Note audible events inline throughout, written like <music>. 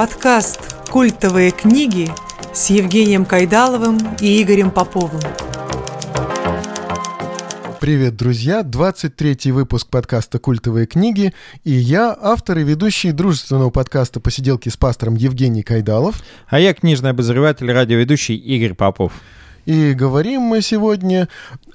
Подкаст «Культовые книги» с Евгением Кайдаловым и Игорем Поповым. Привет, друзья! 23-й выпуск подкаста «Культовые книги» и я, автор и ведущий дружественного подкаста «Посиделки с пастором» Евгений Кайдалов. А я книжный обозреватель, радиоведущий Игорь Попов. И говорим мы сегодня...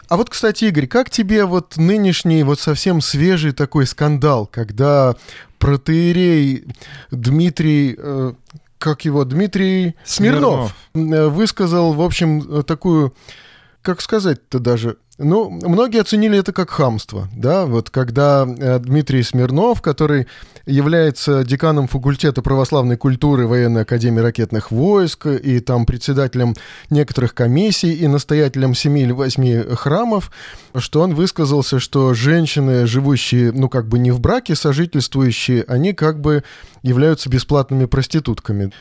А вот, кстати, Игорь, как тебе вот нынешний, вот совсем свежий такой скандал, когда протеерей Дмитрий... Э, как его, Дмитрий Смирнов, Смирнов. высказал, в общем, такую, как сказать-то даже, ну, многие оценили это как хамство, да, вот когда э, Дмитрий Смирнов, который является деканом факультета православной культуры Военной Академии ракетных войск и там председателем некоторых комиссий и настоятелем семи или восьми храмов, что он высказался, что женщины, живущие, ну, как бы не в браке, сожительствующие, они как бы являются бесплатными проститутками.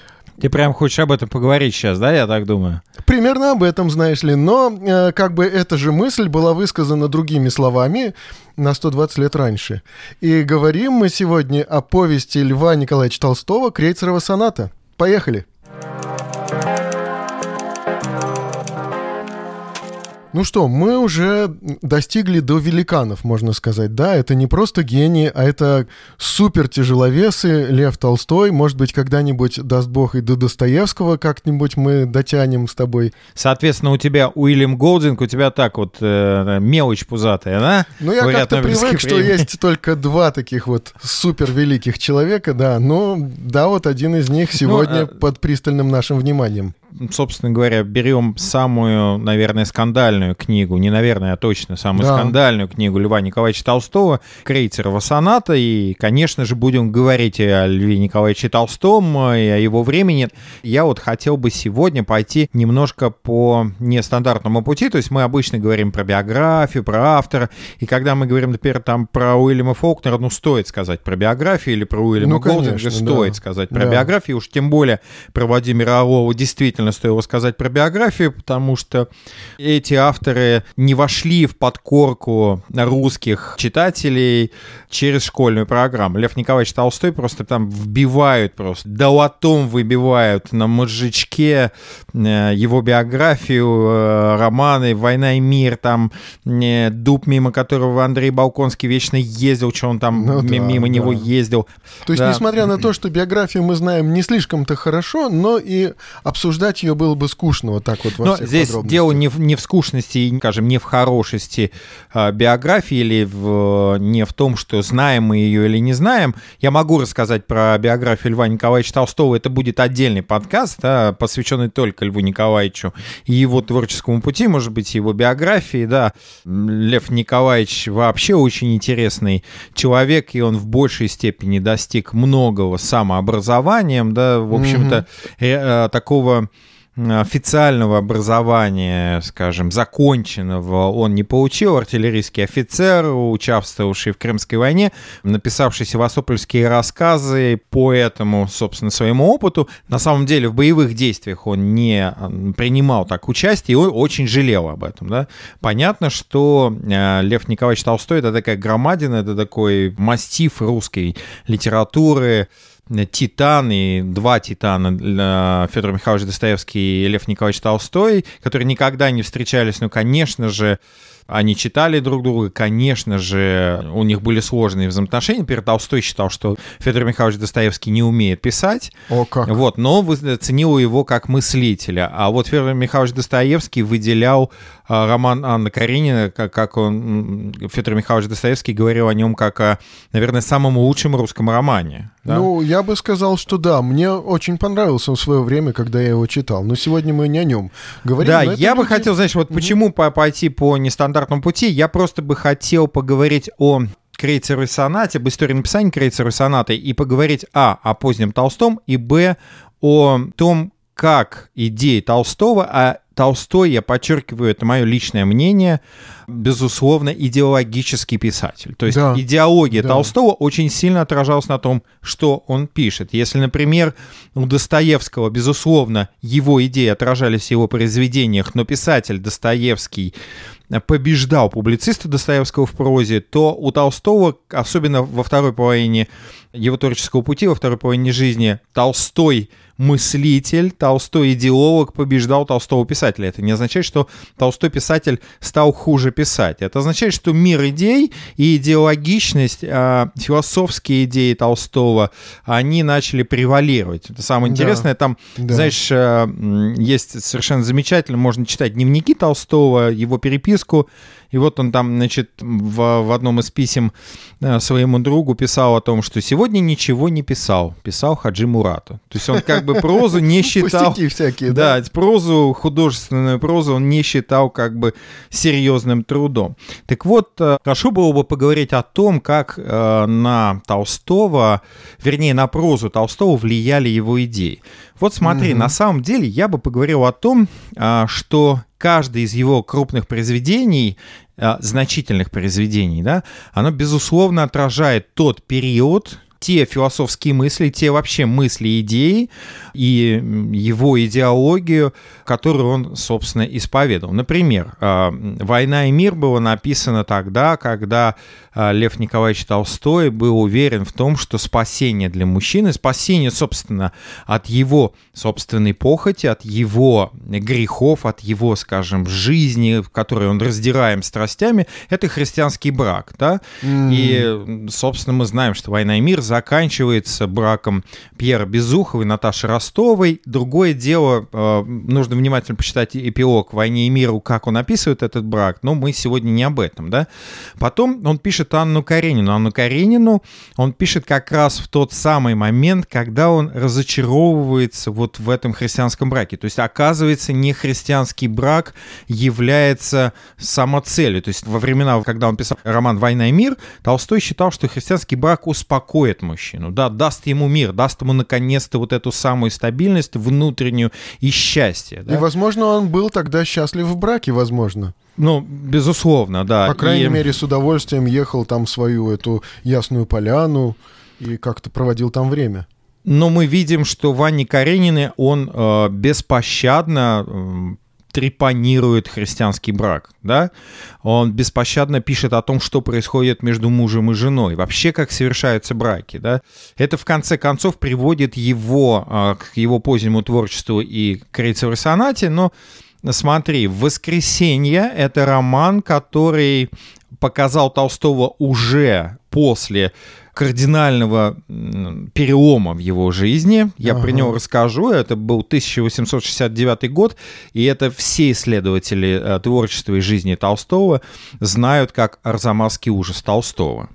Ты прям хочешь об этом поговорить сейчас, да, я так думаю? Примерно об этом, знаешь ли. Но э, как бы эта же мысль была высказана другими словами на 120 лет раньше. И говорим мы сегодня о повести Льва Николаевича Толстого «Крейцерова соната». Поехали! Ну что, мы уже достигли до великанов, можно сказать. Да, это не просто гении, а это супер тяжеловесы. Лев Толстой, может быть, когда-нибудь, даст бог, и до Достоевского как-нибудь мы дотянем с тобой. Соответственно, у тебя Уильям Голдинг, у тебя так вот э, мелочь пузатая, да? Ну, я как-то привык, что есть только два таких вот супер великих человека, да. Но, да, вот один из них ну, сегодня ну, под пристальным нашим вниманием собственно говоря, берем самую, наверное, скандальную книгу, не наверное, а точно самую да. скандальную книгу Льва Николаевича Толстого, Крейцерова соната, и, конечно же, будем говорить о Льве Николаевиче Толстом и о его времени. Я вот хотел бы сегодня пойти немножко по нестандартному пути, то есть мы обычно говорим про биографию, про автора, и когда мы говорим, например, там про Уильяма Фолкнера, ну, стоит сказать про биографию или про Уильяма ну, Голдинга, стоит да. сказать про да. биографию, уж тем более про Владимира Орлова действительно обязательно стоило сказать про биографию, потому что эти авторы не вошли в подкорку русских читателей через школьную программу. Лев Николаевич Толстой просто там вбивают просто, долотом выбивают на мозжечке э, его биографию, э, романы «Война и мир», там э, «Дуб», мимо которого Андрей Балконский вечно ездил, что он там ну, да, мимо да. него ездил. То есть, да. несмотря на то, что биографию мы знаем не слишком-то хорошо, но и обсуждать читать ее было бы скучно вот так вот во Но здесь дело не в, не в скучности, скажем, не в хорошести э, биографии или в, не в том, что знаем мы ее или не знаем. Я могу рассказать про биографию Льва Николаевича Толстого. Это будет отдельный подкаст, да, посвященный только Льву Николаевичу и его творческому пути, может быть, его биографии. Да. Лев Николаевич вообще очень интересный человек, и он в большей степени достиг многого самообразованием, да, в общем-то, mm-hmm. э, такого официального образования, скажем, законченного он не получил. Артиллерийский офицер, участвовавший в Крымской войне, написавший севастопольские рассказы по этому, собственно, своему опыту. На самом деле в боевых действиях он не принимал так участие, и он очень жалел об этом. Да? Понятно, что э, Лев Николаевич Толстой — это такая громадина, это такой мастиф русской литературы, титан и два титана Федор Михайлович Достоевский и Лев Николаевич Толстой, которые никогда не встречались, но, конечно же, они читали друг друга, конечно же, у них были сложные взаимоотношения. Например, Толстой считал, что Федор Михайлович Достоевский не умеет писать. О, как. Вот, но ценил его как мыслителя. А вот Федор Михайлович Достоевский выделял а, роман Анны Каренина, как, он, Федор Михайлович Достоевский говорил о нем как о, наверное, самом лучшем русском романе. Да? Ну, я бы сказал, что да. Мне очень понравился он в свое время, когда я его читал. Но сегодня мы не о нем говорим. Да, я бы хотел, знаешь, вот mm-hmm. почему пойти по нестандартному пути. Я просто бы хотел поговорить о крейцеровой сонате, об истории написания крейцеровой сонаты и поговорить, а, о позднем Толстом, и, б, о том, как идеи Толстого, а Толстой, я подчеркиваю, это мое личное мнение, безусловно, идеологический писатель. То есть да, идеология да. Толстого очень сильно отражалась на том, что он пишет. Если, например, у Достоевского, безусловно, его идеи отражались в его произведениях, но писатель Достоевский побеждал публициста Достоевского в прозе, то у Толстого, особенно во второй половине его творческого пути, во второй половине жизни, Толстой – мыслитель, Толстой идеолог побеждал Толстого писателя. Это не означает, что Толстой писатель стал хуже писать. Это означает, что мир идей и идеологичность, э, философские идеи Толстого, они начали превалировать. Это самое интересное. Да. Там, да. знаешь, э, есть совершенно замечательно, можно читать дневники Толстого, его переписку, и вот он там, значит, в, в одном из писем э, своему другу писал о том, что сегодня ничего не писал. Писал Хаджи Мурату. То есть он как бы прозу не <laughs> считал... Пустяки всякие, да? Да, прозу, художественную прозу он не считал как бы серьезным трудом. Так вот, э, хорошо было бы поговорить о том, как э, на Толстого, вернее, на прозу Толстого влияли его идеи. Вот смотри, mm-hmm. на самом деле я бы поговорил о том, что каждое из его крупных произведений, значительных произведений, да, оно, безусловно, отражает тот период, те философские мысли, те вообще мысли идеи и его идеологию, которую он, собственно, исповедовал. Например, «Война и мир» было написано тогда, когда а, Лев Николаевич Толстой был уверен в том, что спасение для мужчины, спасение, собственно, от его собственной похоти, от его грехов, от его, скажем, жизни, в которой он раздираем страстями, это христианский брак, да? Mm. И, собственно, мы знаем, что «Война и мир» заканчивается браком Пьера Безухова и Наташи Ростовой. Другое дело, а, нужно внимательно почитать эпилог «Войне и миру», как он описывает этот брак, но мы сегодня не об этом, да? Потом он пишет Анну Каренину. Анну Каренину он пишет как раз в тот самый момент, когда он разочаровывается вот в этом христианском браке. То есть, оказывается, не христианский брак является самоцелью. То есть, во времена, когда он писал роман «Война и мир», Толстой считал, что христианский брак успокоит мужчину, да, даст ему мир, даст ему наконец-то вот эту самую стабильность внутреннюю и счастье. Да? И, возможно, он был тогда счастлив в браке, возможно. Ну, безусловно, да. По крайней и... мере, с удовольствием ехал там свою эту ясную поляну и как-то проводил там время. Но мы видим, что Ванни Каренины, он э, беспощадно э, трепанирует христианский брак, да? Он беспощадно пишет о том, что происходит между мужем и женой, вообще как совершаются браки, да? Это в конце концов приводит его э, к его позднему творчеству и к Рейцевой сонате, но смотри, «Воскресенье» — это роман, который показал Толстого уже после кардинального перелома в его жизни. Я ага. про него расскажу. Это был 1869 год, и это все исследователи э, творчества и жизни Толстого знают как «Арзамасский ужас Толстого».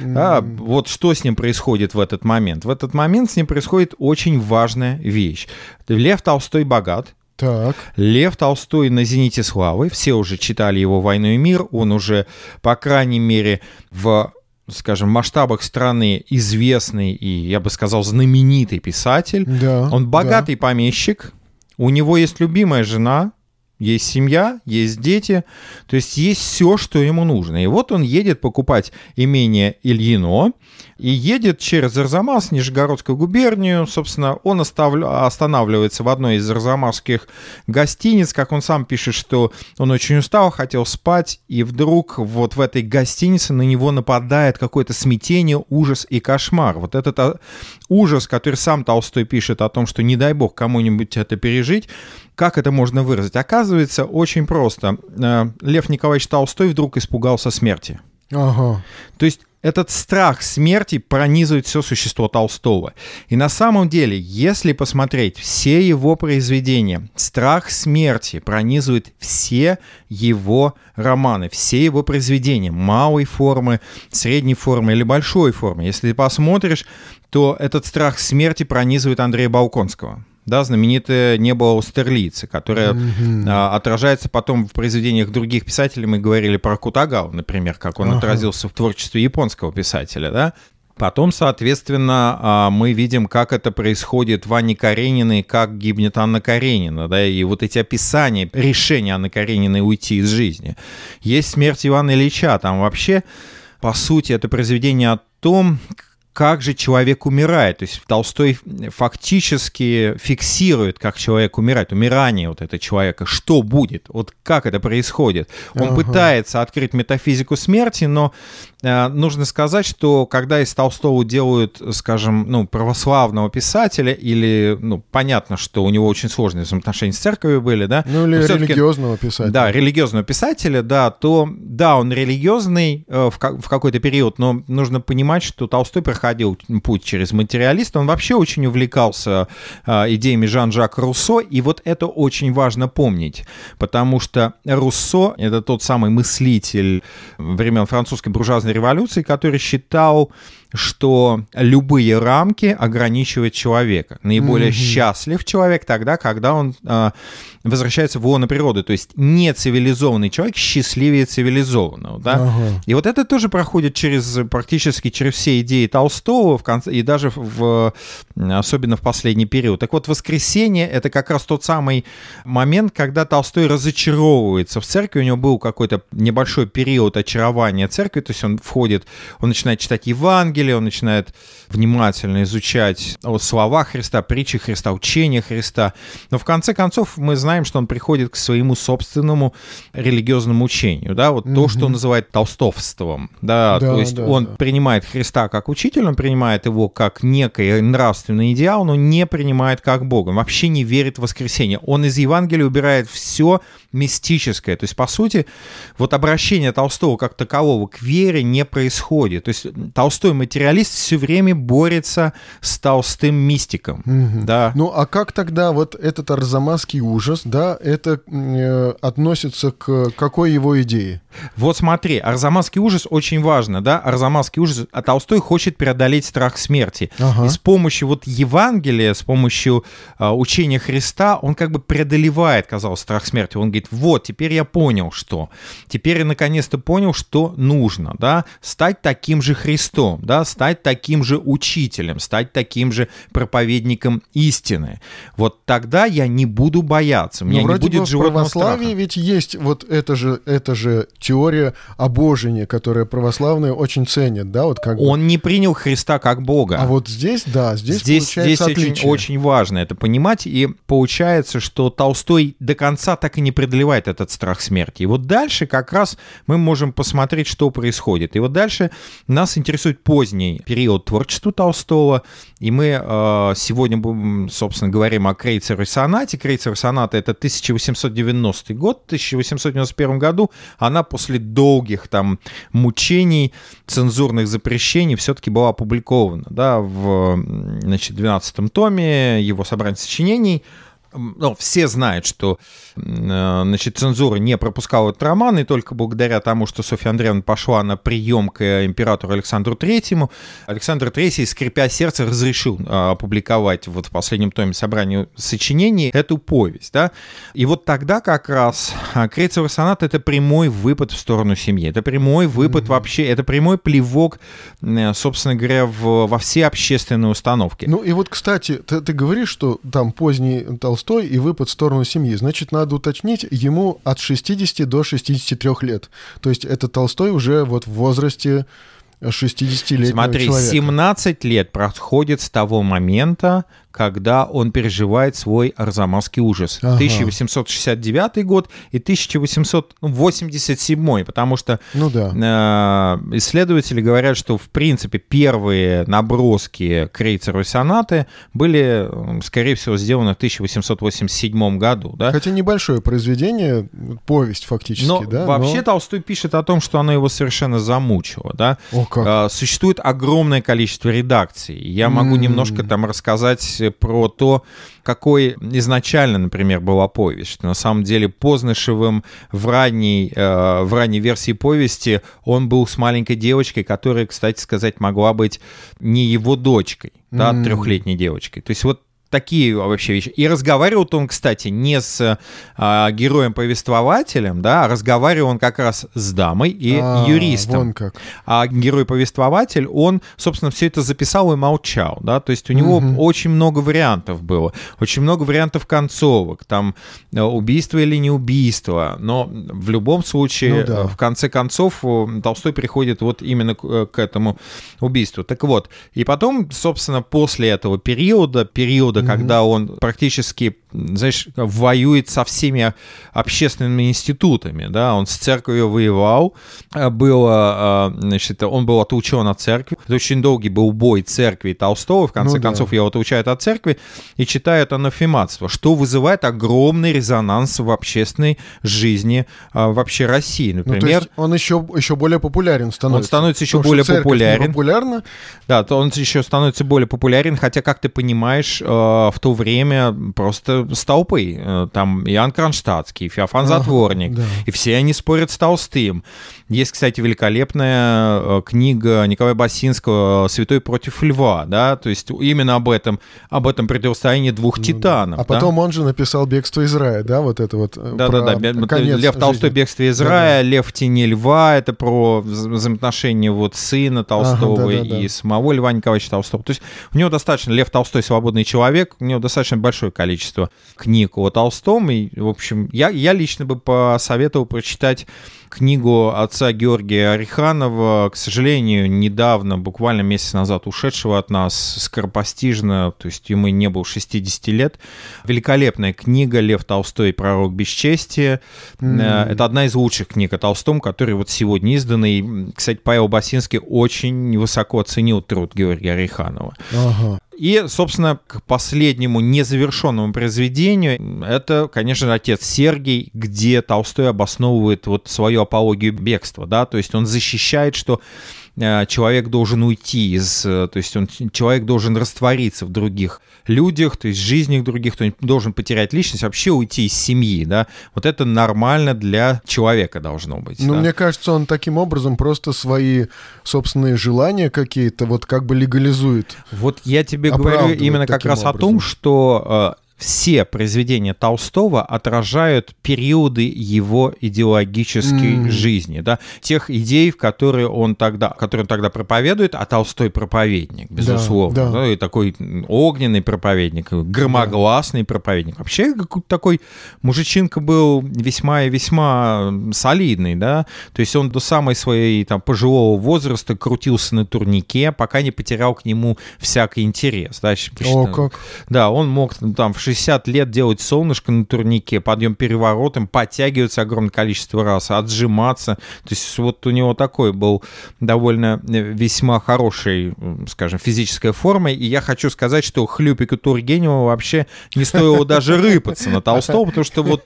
Mm. А, вот что с ним происходит в этот момент? В этот момент с ним происходит очень важная вещь. Лев Толстой богат, так. Лев Толстой на «Зените славы». Все уже читали его «Войну и мир». Он уже, по крайней мере, в скажем, масштабах страны известный и, я бы сказал, знаменитый писатель. Да, Он богатый помещик. У него есть любимая жена, есть семья, есть дети, то есть есть все, что ему нужно. И вот он едет покупать имение Ильино, и едет через Арзамас, Нижегородскую губернию. Собственно, он останавливается в одной из арзамасских гостиниц. Как он сам пишет, что он очень устал, хотел спать, и вдруг вот в этой гостинице на него нападает какое-то смятение, ужас и кошмар. Вот этот а, ужас, который сам Толстой пишет о том, что не дай бог кому-нибудь это пережить, как это можно выразить? Оказывается, очень просто. Э, Лев Николаевич Толстой вдруг испугался смерти. Ага. То есть этот страх смерти пронизывает все существо Толстого. И на самом деле, если посмотреть все его произведения, страх смерти пронизывает все его романы, все его произведения, малой формы, средней формы или большой формы. Если ты посмотришь, то этот страх смерти пронизывает Андрея Балконского да, знаменитое «Небо Аустерлицы», которое mm-hmm. а, отражается потом в произведениях других писателей. Мы говорили про Кутагау, например, как он uh-huh. отразился в творчестве японского писателя, да. Потом, соответственно, а, мы видим, как это происходит в Анне Карениной, как гибнет Анна Каренина, да, и вот эти описания решения Анны Карениной уйти из жизни. Есть смерть Ивана Ильича, там вообще, по сути, это произведение о том, как же человек умирает. То есть Толстой фактически фиксирует, как человек умирает, умирание вот этого человека, что будет, вот как это происходит. Он ага. пытается открыть метафизику смерти, но э, нужно сказать, что когда из Толстого делают, скажем, ну, православного писателя, или, ну, понятно, что у него очень сложные взаимоотношения с церковью были, да? Ну, или религиозного писателя. Да, религиозного писателя, да, то, да, он религиозный э, в, в какой-то период, но нужно понимать, что Толстой проходил путь через материалист, он вообще очень увлекался э, идеями Жан-Жак Руссо, и вот это очень важно помнить, потому что Руссо — это тот самый мыслитель времен французской буржуазной революции, который считал что любые рамки ограничивают человека. Наиболее mm-hmm. счастлив человек тогда, когда он э, возвращается в лоно природы. То есть нецивилизованный человек счастливее цивилизованного. Да? Ага. И вот это тоже проходит через практически через все идеи Толстого в конце, и даже в, особенно в последний период. Так вот, воскресенье — это как раз тот самый момент, когда Толстой разочаровывается в церкви. У него был какой-то небольшой период очарования церкви, то есть он входит, он начинает читать Евангелие, Евангелие, он начинает внимательно изучать о словах Христа, притчи Христа, учения Христа. Но в конце концов мы знаем, что он приходит к своему собственному религиозному учению, да, вот mm-hmm. то, что он называет толстовством, да, да то есть да, он да. принимает Христа как учитель, он принимает его как некий нравственный идеал, но не принимает как Бога, он вообще не верит в воскресенье. Он из Евангелия убирает все мистическое, то есть, по сути, вот обращение Толстого как такового к вере не происходит. То есть Толстой материалист все время борется с толстым мистиком. Угу. Да. Ну, а как тогда вот этот арзамасский ужас, да, это э, относится к какой его идее? Вот смотри, арзамасский ужас очень важно, да, арзамасский ужас, а Толстой хочет преодолеть страх смерти. Ага. И с помощью вот Евангелия, с помощью э, учения Христа, он как бы преодолевает, казалось, страх смерти. Он говорит, вот, теперь я понял, что. Теперь я наконец-то понял, что нужно, да, стать таким же Христом, да, стать таким же учителем, стать таким же проповедником истины. Вот тогда я не буду бояться, у меня Но не будет животного в православии страха. ведь есть вот это же, это же теория обожения, которая православные очень ценят, да, вот как Он бы... не принял Христа как Бога. А вот здесь, да, здесь, здесь здесь очень, очень важно это понимать, и получается, что Толстой до конца так и не преодолевает этот страх смерти. И вот дальше как раз мы можем посмотреть, что происходит. И вот дальше нас интересует поздний период творчества Толстого, и мы э, сегодня, собственно, говорим о Крейцере сонате. Крейцер соната — это 1890 год. В 1891 году она после долгих там мучений, цензурных запрещений все-таки была опубликована да, в значит, 12 томе его собрания сочинений ну, все знают, что э, значит, цензура не пропускала этот роман, и только благодаря тому, что Софья Андреевна пошла на прием к императору Александру Третьему, Александр Третий, скрипя сердце, разрешил э, опубликовать вот в последнем томе собрания сочинений эту повесть. Да? И вот тогда как раз э, Крейцевый сонат — это прямой выпад в сторону семьи, это прямой выпад mm-hmm. вообще, это прямой плевок, собственно говоря, в, во все общественные установки. Ну и вот, кстати, ты, ты говоришь, что там поздний Толстой Толстой и выпад в сторону семьи. Значит, надо уточнить, ему от 60 до 63 лет. То есть это Толстой уже вот в возрасте 60-летнего Смотри, человека. 17 лет проходит с того момента, когда он переживает свой арзамасский ужас. Ага. 1869 год и 1887, потому что ну, да. э, исследователи говорят, что в принципе первые наброски крейцеровой сонаты были, скорее всего, сделаны в 1887 году. Да? Хотя небольшое произведение, повесть фактически. Но да? вообще Но... Толстой пишет о том, что оно его совершенно замучило. Да? О, как. Э, существует огромное количество редакций. Я могу mm. немножко там рассказать про то, какой изначально, например, была повесть. Что на самом деле Познышевым в ранней, э, в ранней версии повести он был с маленькой девочкой, которая, кстати сказать, могла быть не его дочкой, да, mm. трехлетней девочкой. То есть вот такие вообще вещи. И разговаривал он, кстати, не с а, героем-повествователем, да, а разговаривал он как раз с дамой и А, юристом. Вон как. А герой-повествователь, он, собственно, все это записал и молчал, да, то есть у него Мгм. очень много вариантов было, очень много вариантов концовок, там э, убийство или не убийство, но в любом случае, Ну да. в конце концов, э, Толстой приходит вот именно к, э, к этому убийству. Так вот, и потом, собственно, после этого периода, периода, когда он практически, знаешь, воюет со всеми общественными институтами, да, он с церковью воевал, э, было, э, значит, он был отлучен от церкви, это очень долгий был бой церкви и Толстого, в конце Ну да. концов его отлучают от церкви и читают анафематство, что вызывает огромный резонанс в общественной жизни э, вообще России. Ну, Например, есть он еще, еще более популярен становится. Он становится еще Потому более популярен. популярна. Да, то он еще становится более популярен, хотя, как ты понимаешь, э, в то время просто столпы. Э, Там Иоанн Кронштадтский, Феофан Ага, Затворник, да. и все они спорят с Толстым. Есть, кстати, великолепная э, книга Николая Басинского «Святой против льва», да, то есть именно об этом, об этом противостоянии двух титанов. А да. потом он же написал «Бегство из рая», да, вот это вот. э, Да, да, да. конец Лев Толстой жизни. «Бегство из Да, рая», Лев в тени льва, это про вза- взаимоотношения вот сына Толстого да, да, да. и самого Льва Николаевича Толстого. То есть у него достаточно, Лев Толстой свободный человек, у него достаточно большое количество книг о Толстом, и, в общем, я, я лично бы посоветовал прочитать книгу отца Георгия Ореханова, к сожалению, недавно, буквально месяц назад ушедшего от нас, скоропостижно, то есть ему не было 60 лет. Великолепная книга «Лев Толстой. Пророк бесчестия». Э, Это одна из лучших книг о Толстом, которые вот сегодня изданы. И, кстати, Павел Басинский очень высоко оценил труд Георгия Ореханова. Ага. И, собственно, к последнему незавершенному произведению, это, конечно, отец Сергий, где Толстой обосновывает вот свою апологию бегства, да, то есть он защищает, что человек должен уйти из, э, то есть он, человек должен раствориться в других людях, то есть в жизнях других, то есть должен потерять личность, вообще уйти из семьи, да, вот это нормально для человека должно быть. Ну, да. мне кажется, он таким образом просто свои собственные желания какие-то вот как бы легализует. Вот я тебе говорю именно как раз о образом. том, что э, все произведения Толстого отражают периоды его идеологической М. жизни, да, тех идей, в которые он тогда, которые он тогда проповедует, а Толстой проповедник, безусловно, да. да, и такой огненный проповедник, громогласный проповедник. Вообще такой мужичинка был весьма и весьма солидный, да, то есть он до самой своей там пожилого возраста крутился на турнике, пока не потерял к нему всякий интерес, да, О, как. Да, он мог там в 60 лет делать солнышко на турнике, подъем переворотом, подтягиваться огромное количество раз, отжиматься. То есть вот у него такой был довольно э, весьма хороший, скажем, физическая форма. И я хочу сказать, что Хлюпику Тургеневу вообще не стоило даже рыпаться на Толстого, потому что вот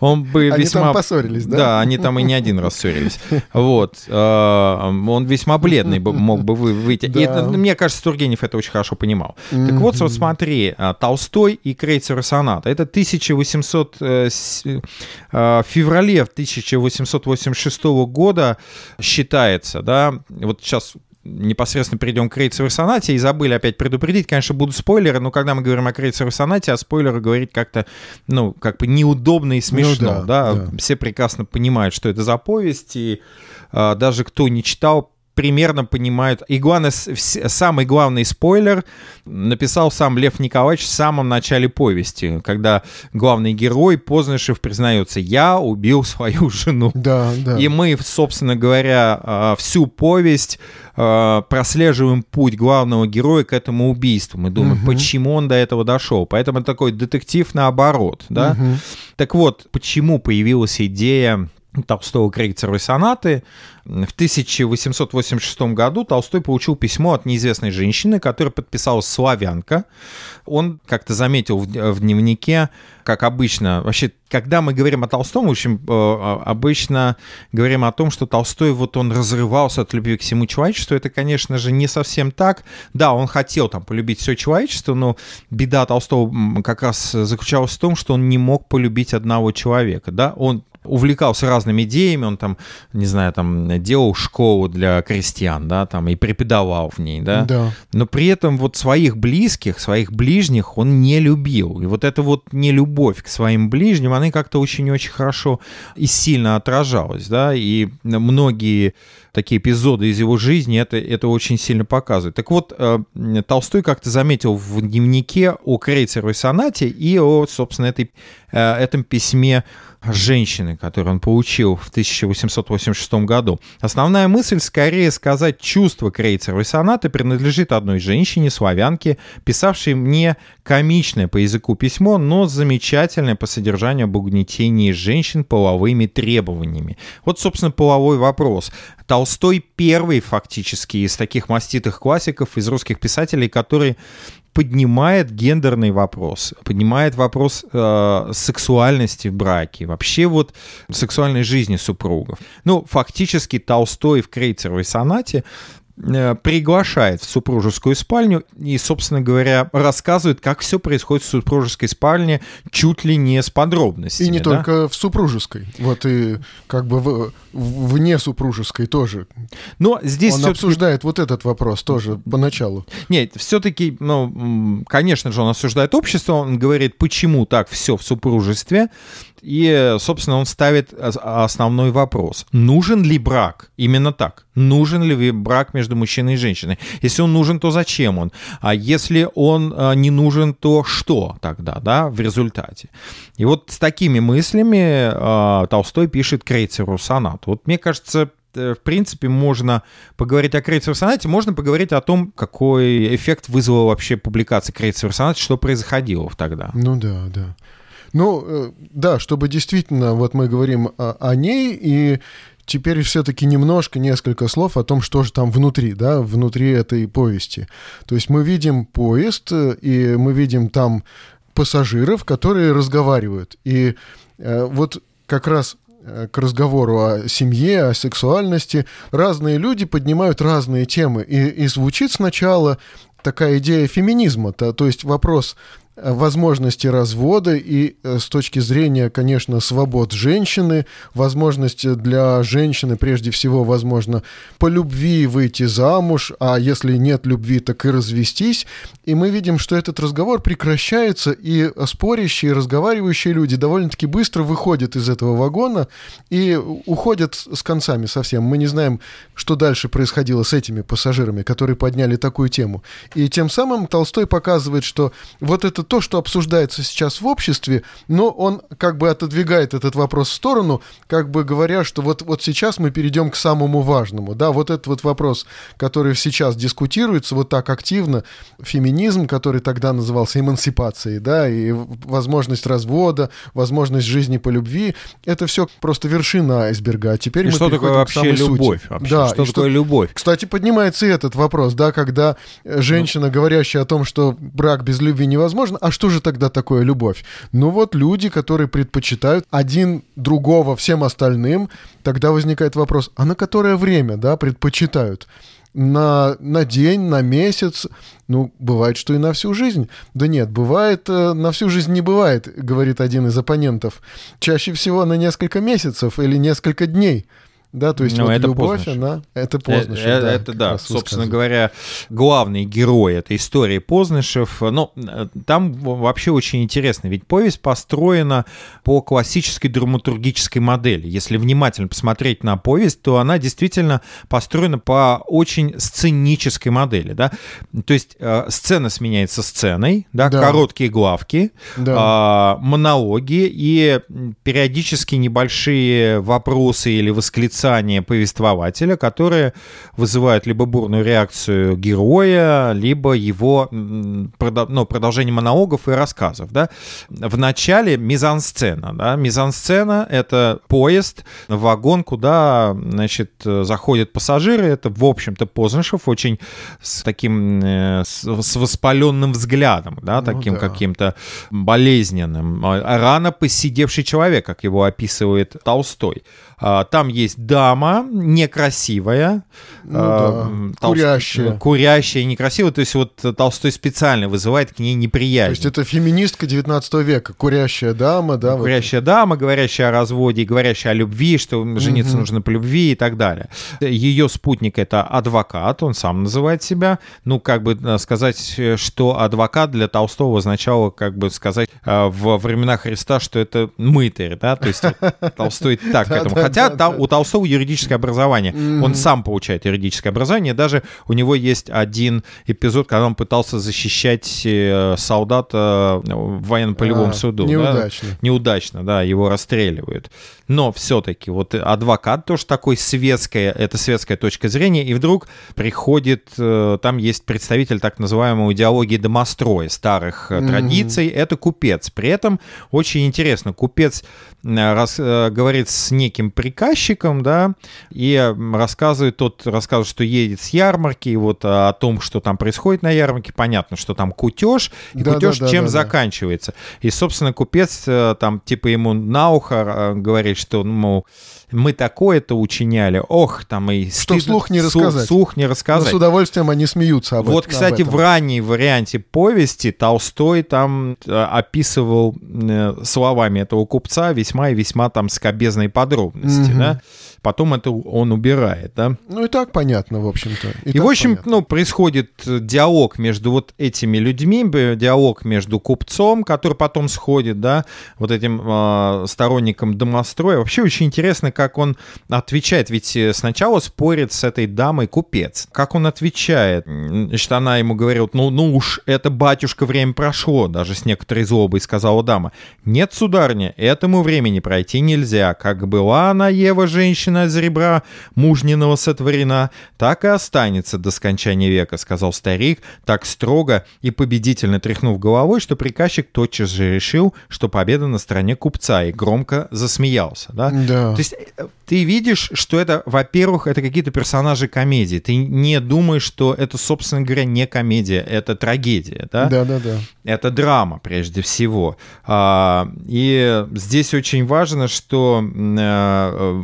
он бы Они весьма... там поссорились, да? Да, они там и не один раз ссорились. Вот. Э, Он весьма бледный мог бы вы- выйти. И мне кажется, Тургенев это очень хорошо понимал. Так вот, вот смотри, а, Толстой и Крейцер и Соната. Это 1800, э, э, феврале 1886 года считается, да, вот сейчас непосредственно перейдем к Крейцеру Сонате, и забыли опять предупредить, конечно, будут спойлеры, но когда мы говорим о Крейцеру Сонате, о спойлерах говорить как-то, ну, как бы неудобно и смешно, Ну да, да, да. все прекрасно понимают, что это за повесть, и а, даже кто не читал, примерно понимают. И главное, самый главный спойлер написал сам Лев Николаевич в самом начале повести, когда главный герой Познышев признается, я убил свою жену. Да, да. И мы, собственно говоря, а, всю повесть а, прослеживаем путь главного героя к этому убийству. Мы думаем, Мгм. почему он до этого дошел. Поэтому это такой детектив наоборот, да? Мгм. Так вот, почему появилась идея Толстого Крейцеровой сонаты. В 1886 году Толстой получил письмо от неизвестной женщины, которая подписалась «Славянка». Он как-то заметил в, дневнике, как обычно, вообще, когда мы говорим о Толстом, в общем, э, обычно говорим о том, что Толстой, вот он разрывался от любви к всему человечеству, это, конечно же, не совсем так. Да, он хотел там полюбить все человечество, но беда Толстого как раз заключалась в том, что он не мог полюбить одного человека, да, он увлекался разными идеями, он там, не знаю, там делал школу для крестьян, да, там и преподавал в ней, да. Да. Но при этом вот своих близких, своих ближних он не любил. И вот эта вот нелюбовь к своим ближним, она как-то очень-очень хорошо и сильно отражалась, да, и многие такие эпизоды из его жизни это, это очень сильно показывает. Так вот, э, Толстой как-то заметил в дневнике о Крейцеровой сонате и о, собственно, этой, э, этом письме женщины, которую он получил в 1886 году. Основная мысль скорее сказать, чувство крейцеровой сонаты принадлежит одной женщине, славянке, писавшей мне комичное по языку письмо, но замечательное по содержанию об угнетении женщин половыми требованиями. Вот, собственно, половой вопрос. Толстой первый фактически из таких маститых классиков, из русских писателей, который поднимает гендерный вопрос, поднимает вопрос э, сексуальности в браке, вообще вот сексуальной жизни супругов. Ну, фактически Толстой в Крейцеровой сонате приглашает в супружескую спальню и, собственно говоря, рассказывает, как все происходит в супружеской спальне чуть ли не с подробностями. И не да? только в супружеской, вот и как бы в, вне супружеской тоже. Но здесь он обсуждает вот этот вопрос тоже поначалу. Нет, все-таки, ну, конечно же, он осуждает общество, он говорит, почему так все в супружестве, и, собственно, он ставит основной вопрос. Нужен ли брак? Именно так. Нужен ли брак между мужчиной и женщиной? Если он нужен, то зачем он? А если он а, не нужен, то что тогда, да, в результате? И вот с такими мыслями э, Толстой пишет Крейцеру сонату. Вот мне кажется, э, в принципе, можно поговорить о Крейцере сонате, можно поговорить о том, какой эффект вызвала вообще публикация Крейцера сонаты, что происходило тогда. Ну да, да. Ну, э, да, чтобы действительно, вот мы говорим о, о ней, и теперь все-таки немножко, несколько слов о том, что же там внутри, да, внутри этой повести. То есть мы видим поезд, э, и мы видим там пассажиров, которые разговаривают. И э, вот как раз э, к разговору о семье, о сексуальности, разные люди поднимают разные темы. И, и звучит сначала такая идея феминизма, то, то есть вопрос возможности развода и э, с точки зрения, конечно, свобод женщины, возможность для женщины, прежде всего, возможно, по любви выйти замуж, а если нет любви, так и развестись. И мы видим, что этот разговор прекращается, и спорящие, разговаривающие люди довольно-таки быстро выходят из этого вагона и уходят с концами совсем. Мы не знаем, что дальше происходило с этими пассажирами, которые подняли такую тему. И тем самым Толстой показывает, что вот этот то, что обсуждается сейчас в обществе, но он как бы отодвигает этот вопрос в сторону, как бы говоря, что вот, вот сейчас мы перейдем к самому важному. Да, вот этот вот вопрос, который сейчас дискутируется вот так активно, феминизм, который тогда назывался эмансипацией, да, и возможность развода, возможность жизни по любви, это все просто вершина айсберга. А теперь и мы что такое вообще любовь? Сути. Вообще? Да, что такое что... любовь? Кстати, поднимается и этот вопрос, да, когда женщина, говорящая о том, что брак без любви невозможен, а что же тогда такое любовь? Ну вот люди, которые предпочитают один другого всем остальным, тогда возникает вопрос, а на которое время, да, предпочитают? на, на день, на месяц. Ну, бывает, что и на всю жизнь. Да нет, бывает, э, на всю жизнь не бывает, говорит один из оппонентов. Чаще всего на несколько месяцев или несколько дней. Да, то есть ну, вот это любовь, Познаш. она... Это Познышев, это, да. Это, да, собственно говоря, главный герой этой истории Познышев. Но ну, там вообще очень интересно, ведь повесть построена по классической драматургической модели. Если внимательно посмотреть на повесть, то она действительно построена по очень сценической модели, да. То есть э, сцена сменяется сценой, да, да. короткие главки, да. э, монологи и периодически небольшие вопросы или восклицания описание повествователя, которые вызывают либо бурную реакцию героя, либо его ну, продолжение монологов и рассказов. Да? В начале мизансцена. Да? Мизансцена — это поезд, вагон, куда значит, заходят пассажиры. Это, в общем-то, Познышев очень с таким э, с, с воспаленным взглядом, да, ну, таким да. каким-то болезненным. Рано посидевший человек, как его описывает Толстой. А, там есть дама, некрасивая, Ну а, да, курящая. курящая, некрасивая. То есть вот Толстой специально вызывает к ней То неприязнь. есть это феминистка 19 века, курящая дама, да? вот. Говорящая дама, говорящая о разводе, говорящая о любви, что жениться Мгм. нужно по любви и так далее. Ее спутник это адвокат, он сам называет себя. Ну, как бы э, сказать, э, что адвокат для Толстого означало, как бы сказать, э, во времена Христа, что это мытарь, да, то есть вот Толстой так к <laughs> этому. Да-да-да-да. Хотя та- у Толстого юридическое образование. Он сам получает юридическое образование. Даже у него есть один эпизод, когда он пытался защищать э, солдата в военно-полевом А, суду. да. Неудачно. Неудачно, да, его расстреливают. Но все-таки вот адвокат тоже такой светская, это светская точка зрения, и вдруг приходит, э, там есть представитель так называемой идеологии домостроя, старых э, Мгм. традиций, это купец. При этом очень интересно, купец э, э, говорит с неким приказчиком, да, и рассказывает, тот рассказывает, что едет с ярмарки, и вот э, о том, что там происходит на ярмарке, понятно, что там кутеж, и Да, кутеж да, да, чем да, да. заканчивается. И, собственно, купец э, там типа ему на ухо э, говорит, что, ну, мол, мы такое-то учиняли, ох, там и Что стыдно- вслух не су- рассказать. Вслух не Но рассказать. с удовольствием они смеются об Вот, этом- кстати, об в этом. ранней варианте повести Толстой там э, описывал э, словами этого купца весьма и весьма там скобезные подробности, Мгм. да. Потом это он убирает, да. Ну и так понятно, в общем-то. И, так в общем, понятно. ну, происходит э, диалог между вот этими людьми, диалог между купцом, который потом сходит, да, вот этим э, сторонником домостроя. Вообще очень интересно, как он отвечает, ведь э, сначала спорит с этой дамой купец. Как он отвечает? Значит, она ему говорит, ну, ну уж это, батюшка, время прошло, даже с некоторой злобой сказала дама. Нет, сударыня, этому времени пройти нельзя. Как была она, Ева, женщина из ребра мужниного сотворена, так и останется до скончания века, сказал старик, так строго и победительно тряхнув головой, что приказчик тотчас же решил, что победа на стороне купца, и громко засмеялся. Да? Да. То есть э, ты видишь, что это, во-первых, это какие-то персонажи комедии. Ты не думаешь, что это, собственно говоря, не комедия, это трагедия, да? Да, да, да. Это драма, прежде всего. А, И здесь очень важно, что э,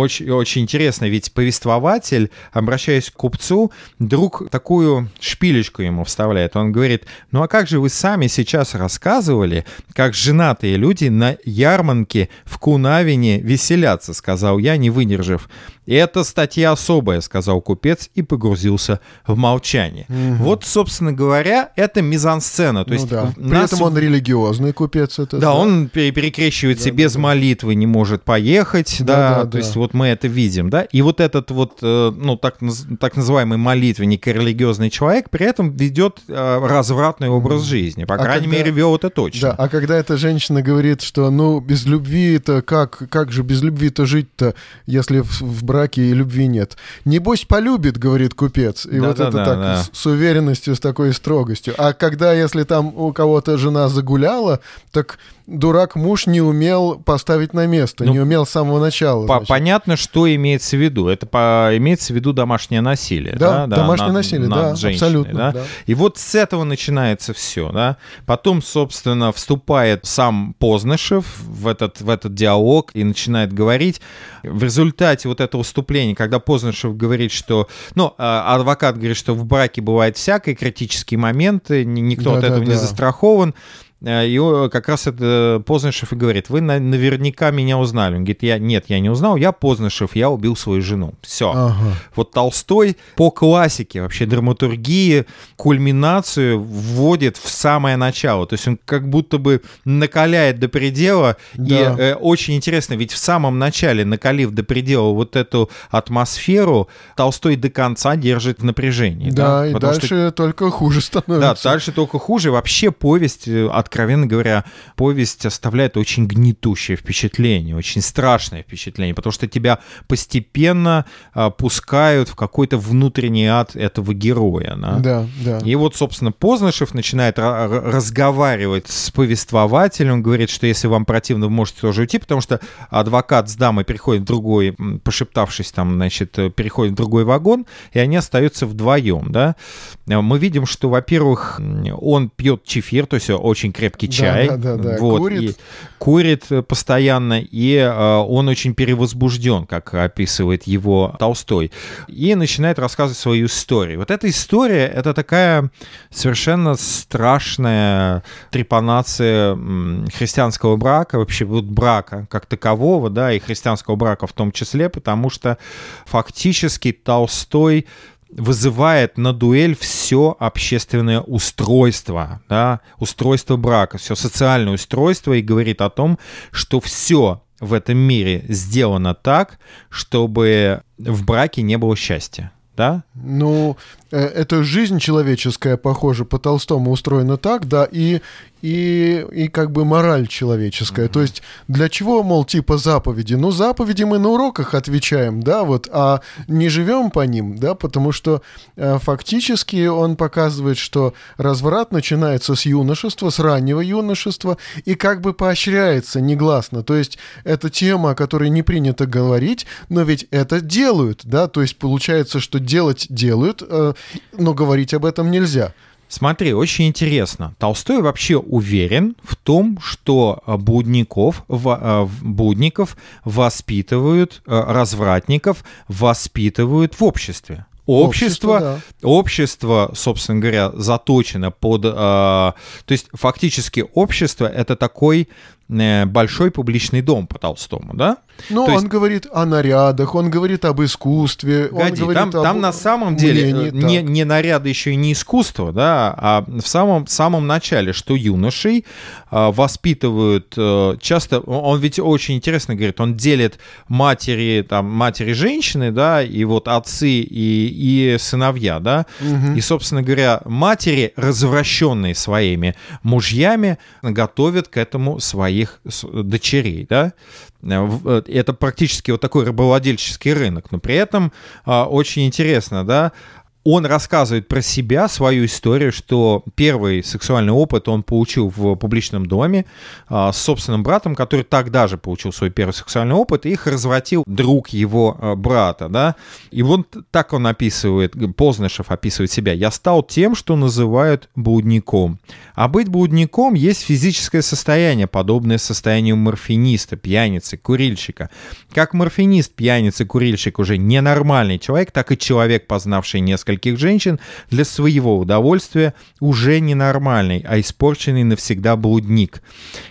очень, очень интересно, ведь повествователь, обращаясь к купцу, вдруг такую шпилечку ему вставляет. Он говорит, ну а как же вы сами сейчас рассказывали, как женатые люди на ярмарке в Кунавине веселятся, сказал я, не выдержав. Это статья особая, сказал купец и погрузился в молчание. Вот, собственно говоря, это мизансцена. То Ну есть да. При нас- этом он религиозный купец. Это, да, он пере- перекрещивается Да, без да, да. молитвы, не может поехать, да, Да, да, то да. есть вот мы это видим, да, и вот этот вот, э, ну, так, так называемый молитвенник и религиозный человек при этом ведет э, развратный образ жизни, по А крайней когда- мере, вел это точно. Да, а когда эта женщина говорит, что ну без любви-то как, как же без любви-то жить-то, если в, в браке и любви нет? Небось полюбит, говорит купец. И вот это Да-да-да, так да. с, с уверенностью, с такой строгостью. А когда, если там у кого-то жена загуляла, так дурак муж не умел поставить на место, Ну, не умел с самого начала. По- значит. Понятно, что имеется в виду. Это по- имеется в виду домашнее насилие. Да, Да, домашнее над- насилие, над да, женщиной, абсолютно, да. да. И вот с этого начинается все, да. Потом, собственно, вступает сам Познышев в этот, в этот диалог и начинает говорить. В результате вот этого вступления, когда Познышев говорит, что... Ну, а, адвокат говорит, что в браке бывает всякое, критические моменты, ни- никто от этого не Да-да-да. застрахован. Э, И как раз это Познышев и говорит, вы на- наверняка меня узнали. Он говорит, я, нет, я не узнал, я Познышев, я убил свою жену. Все. Ага. Вот Толстой по классике вообще драматургии кульминацию вводит в самое начало. То есть он как будто бы накаляет до предела. И Да. э, очень интересно, ведь в самом начале, накалив до предела вот эту атмосферу, Толстой до конца держит в напряжении. Да, и Потому что дальше только хуже <laughs> да, становится. дальше только хуже. Вообще повесть, э, откровенно говоря, повесть оставляет очень гнетущее впечатление, очень страшное впечатление, потому что тебя постепенно а, пускают в какой-то внутренний ад этого героя. да. Да, да. И вот, собственно, Познышев начинает ра- ра- разговаривать с повествователем, говорит, что если вам противно, вы можете тоже уйти, потому что адвокат с дамой переходит в другой, пошептавшись там, значит, э, переходит в другой вагон, и они остаются вдвоем, да. Э, Мы видим, что, во-первых, он пьет чефир, то есть очень крепкий чай. Да, да, да. Вот, Курит. И курит постоянно, и э, он очень перевозбужден, как описывает его Толстой. И начинает рассказывать свою историю. Вот эта история, это такая совершенно страшная трепанация христианского брака, вообще вот брака как такового, да, и христианского брака в том числе, потому что фактически Толстой вызывает на дуэль все общественное устройство, да, устройство брака, все социальное устройство и говорит о том, что все в этом мире сделано так, чтобы в браке не было счастья. Да? Ну, э, эта жизнь человеческая, похоже, по Толстому устроена так, да, и, и, и как бы мораль человеческая. То есть для чего, мол, типа заповеди? Ну, заповеди мы на уроках отвечаем, да, вот, а не живем по ним, да, потому что э, фактически он показывает, что разврат начинается с юношества, с раннего юношества, и как бы поощряется негласно. То есть это тема, о которой не принято говорить, но ведь это делают, да, то есть получается, что делать делают, э, но говорить об этом нельзя. Смотри, очень интересно. Толстой вообще уверен в том, что э, будников, в- э, в- будников воспитывают, э, развратников воспитывают в обществе. Общество, да. общество, собственно говоря, заточено под... э, то есть фактически общество — это такой большой публичный дом по Толстому, да? Ну, он есть- говорит о нарядах, он говорит об искусстве, он Погоди, говорит там, об там на самом деле мнении, э, не, так. не наряды еще и не искусство, да, а в самом, самом начале, что юношей э, воспитывают э, часто, он он ведь очень интересно говорит, он делит матери, там, матери женщины, да, и вот отцы и, и сыновья, да, и, собственно говоря, матери, развращенные своими мужьями, готовят к этому своих дочерей, да, э, это практически вот такой рабовладельческий рынок, но при этом а, очень интересно, да, он рассказывает про себя, свою историю, что первый сексуальный опыт он получил в публичном доме а, с собственным братом, который тогда же получил свой первый сексуальный опыт, и их развратил друг его а, брата, да. И вот так он описывает, Познышев описывает себя. «Я стал тем, что называют блудником. А быть блудником есть физическое состояние, подобное состоянию морфиниста, пьяницы, курильщика. Как морфинист, пьяница, курильщик уже ненормальный человек, так и человек, познавший нескольких женщин, для своего удовольствия уже ненормальный, а испорченный навсегда блудник.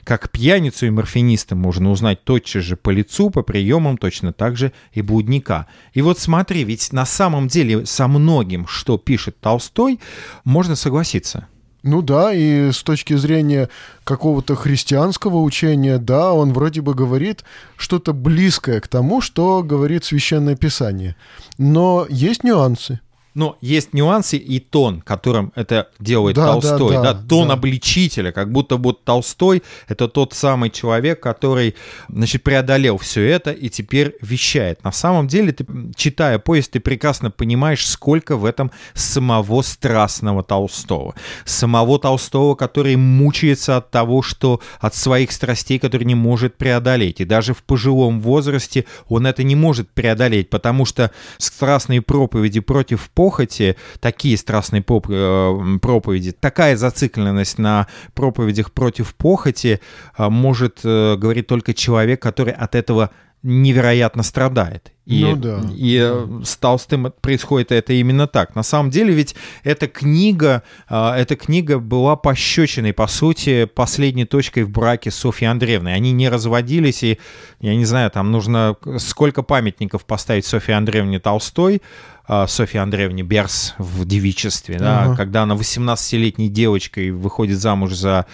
Как пьяницу и морфиниста можно узнать тотчас же по лицу, по приемам, точно так же и блудника. И вот смотри, ведь на самом деле со многим, что пишет Толстой, можно согласиться. Ну да, и с точки зрения какого-то христианского учения, да, он вроде бы говорит что-то близкое к тому, что говорит Священное Писание. Но есть нюансы. Но есть нюансы и тон, которым это делает Да, Толстой, да, да, да, тон да. обличителя, как будто вот Толстой это тот самый человек, который, значит, преодолел все это и теперь вещает. На самом деле, ты, читая поезд, ты прекрасно понимаешь, сколько в этом самого страстного Толстого, самого Толстого, который мучается от того, что от своих страстей, которые не может преодолеть, и даже в пожилом возрасте он это не может преодолеть, потому что страстные проповеди против похоти, такие страстные э, проповеди, такая зацикленность на проповедях против похоти э, может э, говорить только человек, который от этого невероятно страдает. И, Ну да, и э, с Толстым происходит это именно так. На самом деле ведь эта книга, э, эта книга была пощечиной, по сути, последней точкой в браке с Софьей Андреевной. Они не разводились, и, я не знаю, там нужно сколько памятников поставить Софье Андреевне Толстой, э, Софье Андреевне Берс в девичестве, да, Ага. когда она 18-летней девочкой выходит замуж за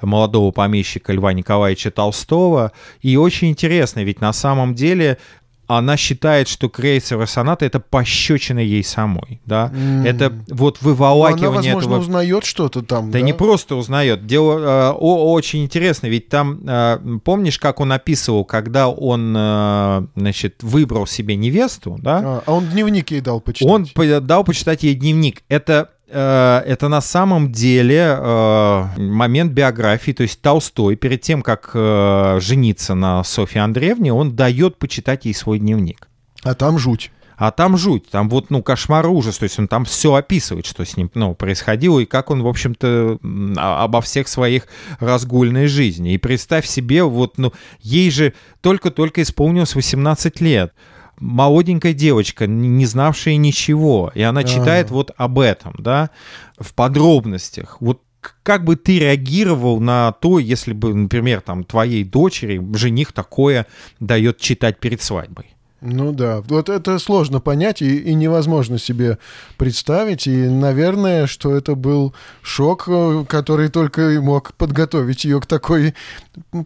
молодого помещика Льва Николаевича Толстого. И очень интересно, ведь на самом деле она считает, что крейсер соната это пощечина ей самой, да. М. Это вот Но она, выволакивание возможно, этого... узнает что-то там. Да, не просто узнает. Дело э, о- очень интересно, ведь там, э, помнишь, как он описывал, когда он, э, значит, выбрал себе невесту, да? А, а он дневник ей дал почитать. Он дал почитать ей дневник. Это это на самом деле э, момент биографии, то есть Толстой перед тем, как э, жениться на Софье Андреевне, он дает почитать ей свой дневник. А там жуть. А там жуть, там вот, ну, кошмар, ужас, то есть он там все описывает, что с ним, ну, происходило, и как он, в общем-то, обо всех своих разгульной жизни. И представь себе, вот, ну, ей же только-только исполнилось 18 лет молоденькая девочка, не знавшая ничего, и она читает вот об этом, да, в подробностях. Вот как бы ты реагировал на то, если бы, например, там твоей дочери жених такое дает читать перед свадьбой? Ну да, вот это сложно понять и, и невозможно себе представить. И, наверное, что это был шок, э, который только мог подготовить ее к такой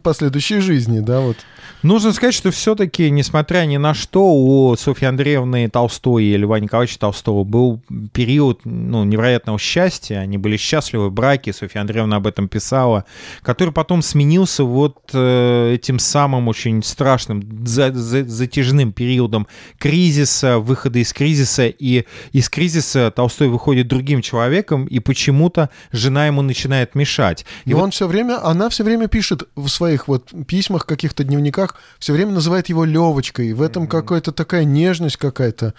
последующей жизни, да, вот. Нужно сказать, что все-таки, несмотря ни на что, у Софьи Андреевны Толстой и Льва Николаевича Толстого был период ну, невероятного счастья. Они были счастливы в браке, Софья Андреевна об этом писала, который потом сменился вот э, этим самым очень страшным, за, за, затяжным периодом кризиса, выхода из кризиса. И из кризиса Толстой выходит другим человеком, и почему-то жена ему начинает мешать. И, и вот... он все время, она все время пишет в своих вот письмах, каких-то дневниках, все время называет его Левочкой. В этом mm-hmm. какая-то такая нежность какая-то.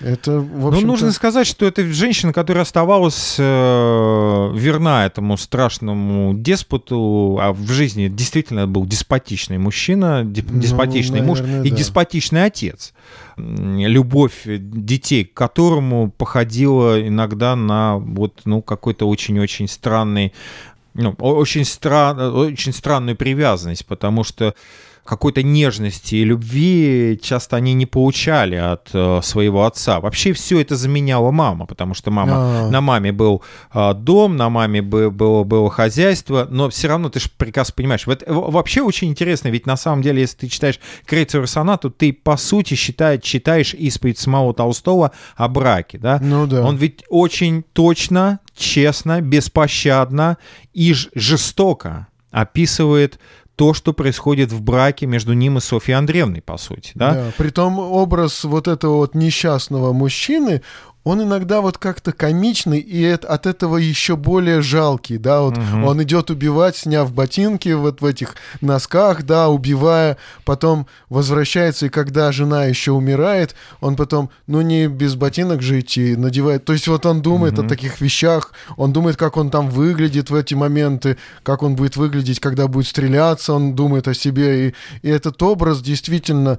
Это, в Ну, нужно сказать, что это женщина, которая оставалась э, верна этому страшному деспоту, а в жизни действительно был деспотичный мужчина, ну, деспотичный ну, наверное, муж и да. деспотичный отец. Любовь детей, к которому походила иногда на вот, ну, какой-то очень-очень странный ну, очень, стран, очень странную привязанность, потому что какой-то нежности и любви часто они не получали от э, своего отца. Вообще все это заменяла мама, потому что мама, А-а-а. на маме был э, дом, на маме бы, было, было хозяйство, но все равно ты же прекрасно понимаешь. Вот, вообще очень интересно, ведь на самом деле, если ты читаешь Крейцеру сонату, ты по сути считаешь, читаешь исповедь самого Толстого о браке, да? Ну да. Он ведь очень точно, честно, беспощадно и жестоко описывает то, что происходит в браке между ним и Софьей Андреевной, по сути. Да? Да, притом образ вот этого вот несчастного мужчины, он иногда вот как-то комичный и от этого еще более жалкий, да, вот угу. он идет убивать, сняв ботинки вот в этих носках, да, убивая, потом возвращается, и когда жена еще умирает, он потом, ну не без ботинок же идти, надевает, то есть вот он думает угу. о таких вещах, он думает, как он там выглядит в эти моменты, как он будет выглядеть, когда будет стреляться, он думает о себе, и, и этот образ действительно,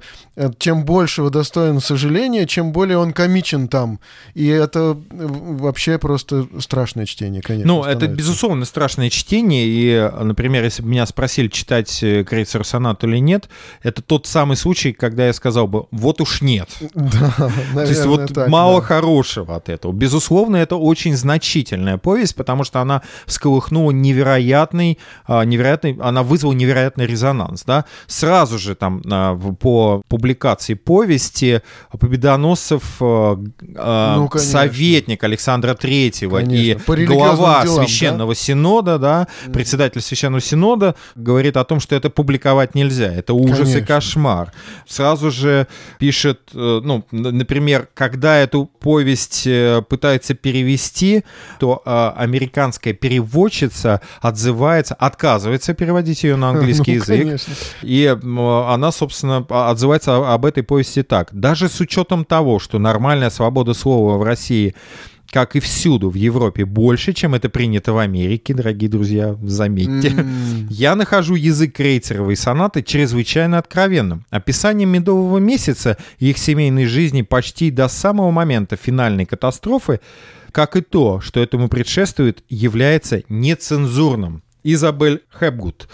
чем э, большего достоин сожаления, чем более он комичен там, и это вообще просто страшное чтение, конечно. Ну, становится. это, безусловно, страшное чтение. И, например, если бы меня спросили, читать Крейцер сонату или нет, это тот самый случай, когда я сказал бы, вот уж нет. <laughs> Да, наверное, То есть вот так, мало да. хорошего от этого. Безусловно, это очень значительная повесть, потому что она всколыхнула невероятный, а, невероятный, она вызвала невероятный резонанс, да. Сразу же там а, по публикации повести Победоносцев а, ну, советник Александра Третьего и глава делам, Священного да? Синода, да, председатель Священного Синода говорит о том, что это публиковать нельзя, это ужас конечно. и кошмар. Сразу же пишет, э, ну, например, когда эту повесть э, пытается перевести, то э, американская переводчица отзывается, отказывается переводить ее на английский ну, язык, конечно. и она, собственно, отзывается об этой повести так. Даже с учетом того, что нормальная свобода слова в России как и всюду в Европе, больше, чем это принято в Америке, дорогие друзья, заметьте. Mm. Я нахожу язык Крейцеровой сонаты чрезвычайно откровенным. Описание медового месяца и их семейной жизни почти до самого момента финальной катастрофы, как и то, что этому предшествует, является нецензурным. Изабель Хэбгуд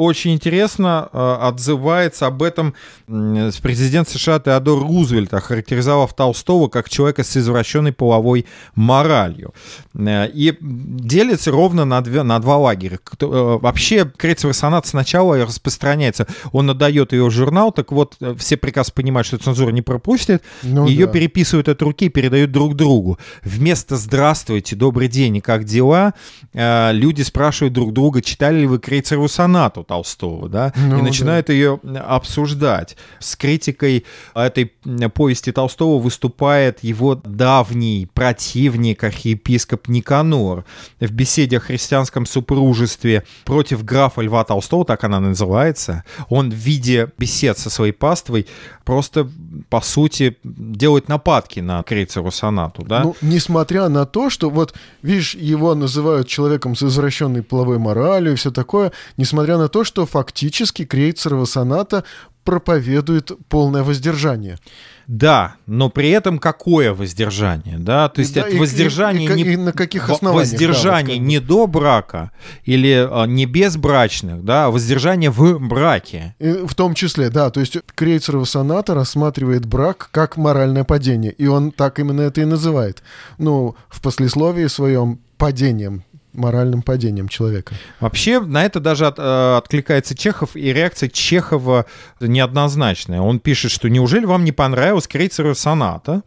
очень интересно э, отзывается об этом президент США Теодор Рузвельт, охарактеризовав Толстого как человека с извращенной половой моралью. Э, и делится ровно на, две, на два лагеря. Э, вообще, Крейцевый сонат сначала распространяется. Он отдает ее в журнал, так вот, все прекрасно понимают, что цензура не пропустит. Ну, ее да. переписывают от руки, передают друг другу. Вместо «Здравствуйте, добрый день, и как дела?» люди спрашивают друг друга, читали ли вы Крейцерову сонату Толстого, да, Ну, и начинают ее обсуждать. С критикой этой повести Толстого выступает его давний противник, архиепископ Никанор. В беседе о христианском супружестве против графа Льва Толстого, так она называется, он в виде бесед со своей паствой просто, по сути, делает нападки на Крейцеру сонату, да? Ну, несмотря на то, что вот, видишь, его называют человеком с извращенной половой моралью и все такое, несмотря на то, что фактически Крейцерова соната проповедует полное воздержание. Да, но при этом какое воздержание, да? То есть Да, это и- воздержание и- и- не и на каких основаниях, да, воздержание вот как бы. не до брака или а, не без брачных, да, а воздержание в браке. И в том числе, да, то есть Крейцерова соната рассматривает брак как моральное падение, и он так именно это и называет. Ну, в послесловии своем падением, моральным падением человека. Вообще на это даже от- э, откликается Чехов, и реакция Чехова неоднозначная. Он пишет, что неужели вам не понравилась Крейцерова соната?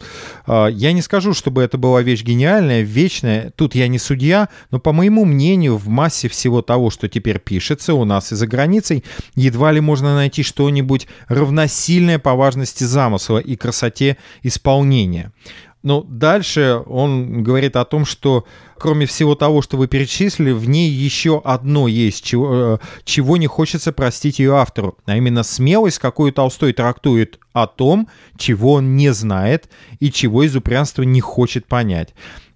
Э, Я не скажу, чтобы это была вещь гениальная, вечная. Тут я не судья, но по моему мнению, в массе всего того, что теперь пишется у нас и за границей, едва ли можно найти что-нибудь равносильное по важности замысла и красоте исполнения. Но дальше он говорит о том, что кроме всего того, что вы перечислили, в ней еще одно есть, чего, э, чего не хочется простить ее автору, а именно смелость, какую Толстой трактует о том, чего он не знает и чего из упрямства не хочет понять.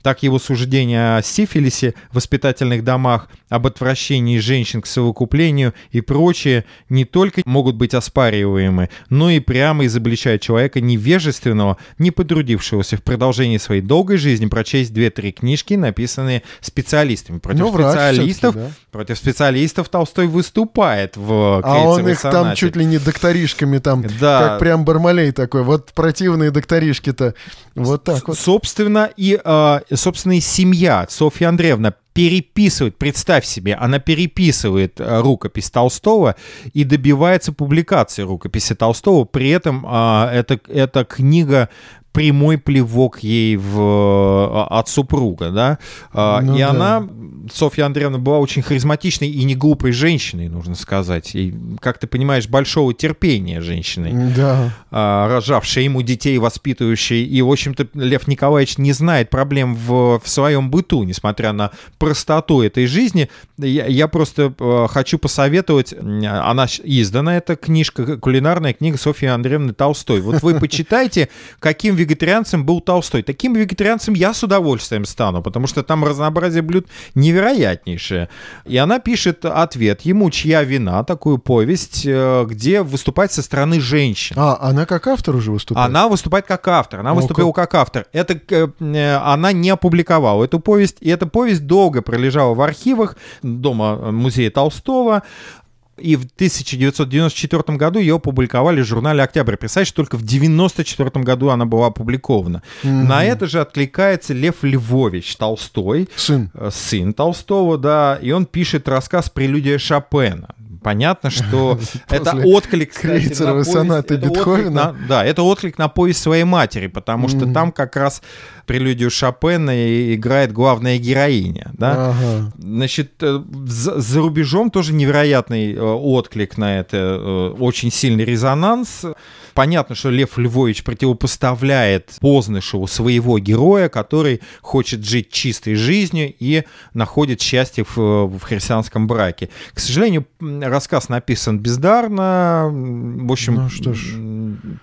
Так его суждения о сифилисе в воспитательных домах, об отвращении женщин к совокуплению и прочее не только могут быть оспариваемы, но и прямо изобличают человека невежественного, не потрудившегося в продолжении своей долгой жизни прочесть две-три книжки, написанные специалистами. Против Ну, специалистов, всё-таки, против специалистов Толстой выступает в А он их там сонате. чуть ли не докторишками там, Да. как прям Бармалей такой. Вот противные докторишки-то. Вот так вот. Собственно, и, э, собственно, и семья Софья Андреевна переписывает, представь себе, она переписывает э, рукопись Толстого и добивается публикации рукописи Толстого. При этом э, эта, эта книга прямой плевок ей в, э, от супруга, да, А, Ну и да. она, Софья Андреевна, была очень харизматичной и не глупой женщиной, нужно сказать, и, как ты понимаешь, большого терпения женщиной Да. а, рожавшей ему детей, воспитывающей. И, в общем-то, Лев Николаевич не знает проблем в, в своем быту, несмотря на простоту этой жизни. Я, я просто э, хочу посоветовать, она издана, эта книжка, кулинарная книга Софьи Андреевны Толстой. Вот вы почитайте, каким вегетарианцем был Толстой. Таким вегетарианцем я с удовольствием стану, потому что там разнообразие блюд невероятнейшее. И она пишет ответ ему, чья вина, такую повесть, э, где выступать со стороны женщин. А, она как автор уже выступает? Она выступает как автор. Она О, выступила как автор. Это э, она не опубликовала эту повесть, и эта повесть долго пролежала в архивах дома музея Толстого. И в 1994 году ее опубликовали в журнале «Октябрь». Представляешь, только в 1994 году она была опубликована. На это же откликается Лев Львович Толстой, Сын. э, сын Толстого, да, и он пишет рассказ «Прелюдия Шопена». Понятно, что <laughs> это отклик, кстати, на повесть- сонаты это отклик Бетховена. на- да, это отклик на повесть своей матери, потому что там как раз прелюдию Шопена играет главная героиня, да. Ага. Значит, э, за, за рубежом тоже невероятный э, отклик на это, э, очень сильный резонанс. Понятно, что Лев Львович противопоставляет Познышеву своего героя, который хочет жить чистой жизнью и находит счастье в, в христианском браке. К сожалению, рассказ написан бездарно. В общем, Ну что ж.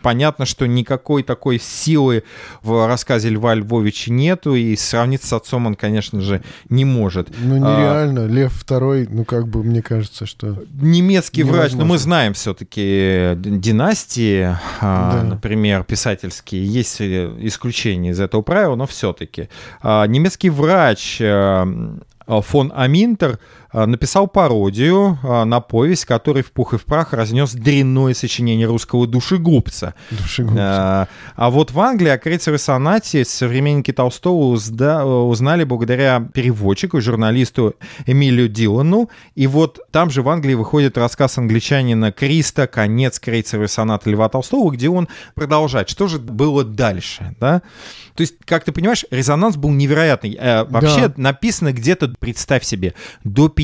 понятно, что никакой такой силы в рассказе Льва Львовича нету, и сравниться с отцом он, конечно же, не может. Ну, А, нереально. Лев второй, ну, как бы, мне кажется, что... немецкий врач, но мы Невозможно. знаем все-таки династии, а, Да. например, писательские, есть э, исключения из этого правила, но все-таки. Немецкий врач э, фон Аминтер э, написал пародию э, на повесть, который в пух и в прах разнес дрянное сочинение русского душегубца. Душегубцы. А, а вот в Англии о Крейцере сонате современники Толстого узнали благодаря переводчику, журналисту Эмилию Дилану. И вот там же в Англии выходит рассказ англичанина Криста «Конец Крейцеровой сонаты Льва Толстого», где он продолжает, что же было дальше, да? То есть, как ты понимаешь, резонанс был невероятный. Э, Вообще Да. написано где-то, представь себе, до 50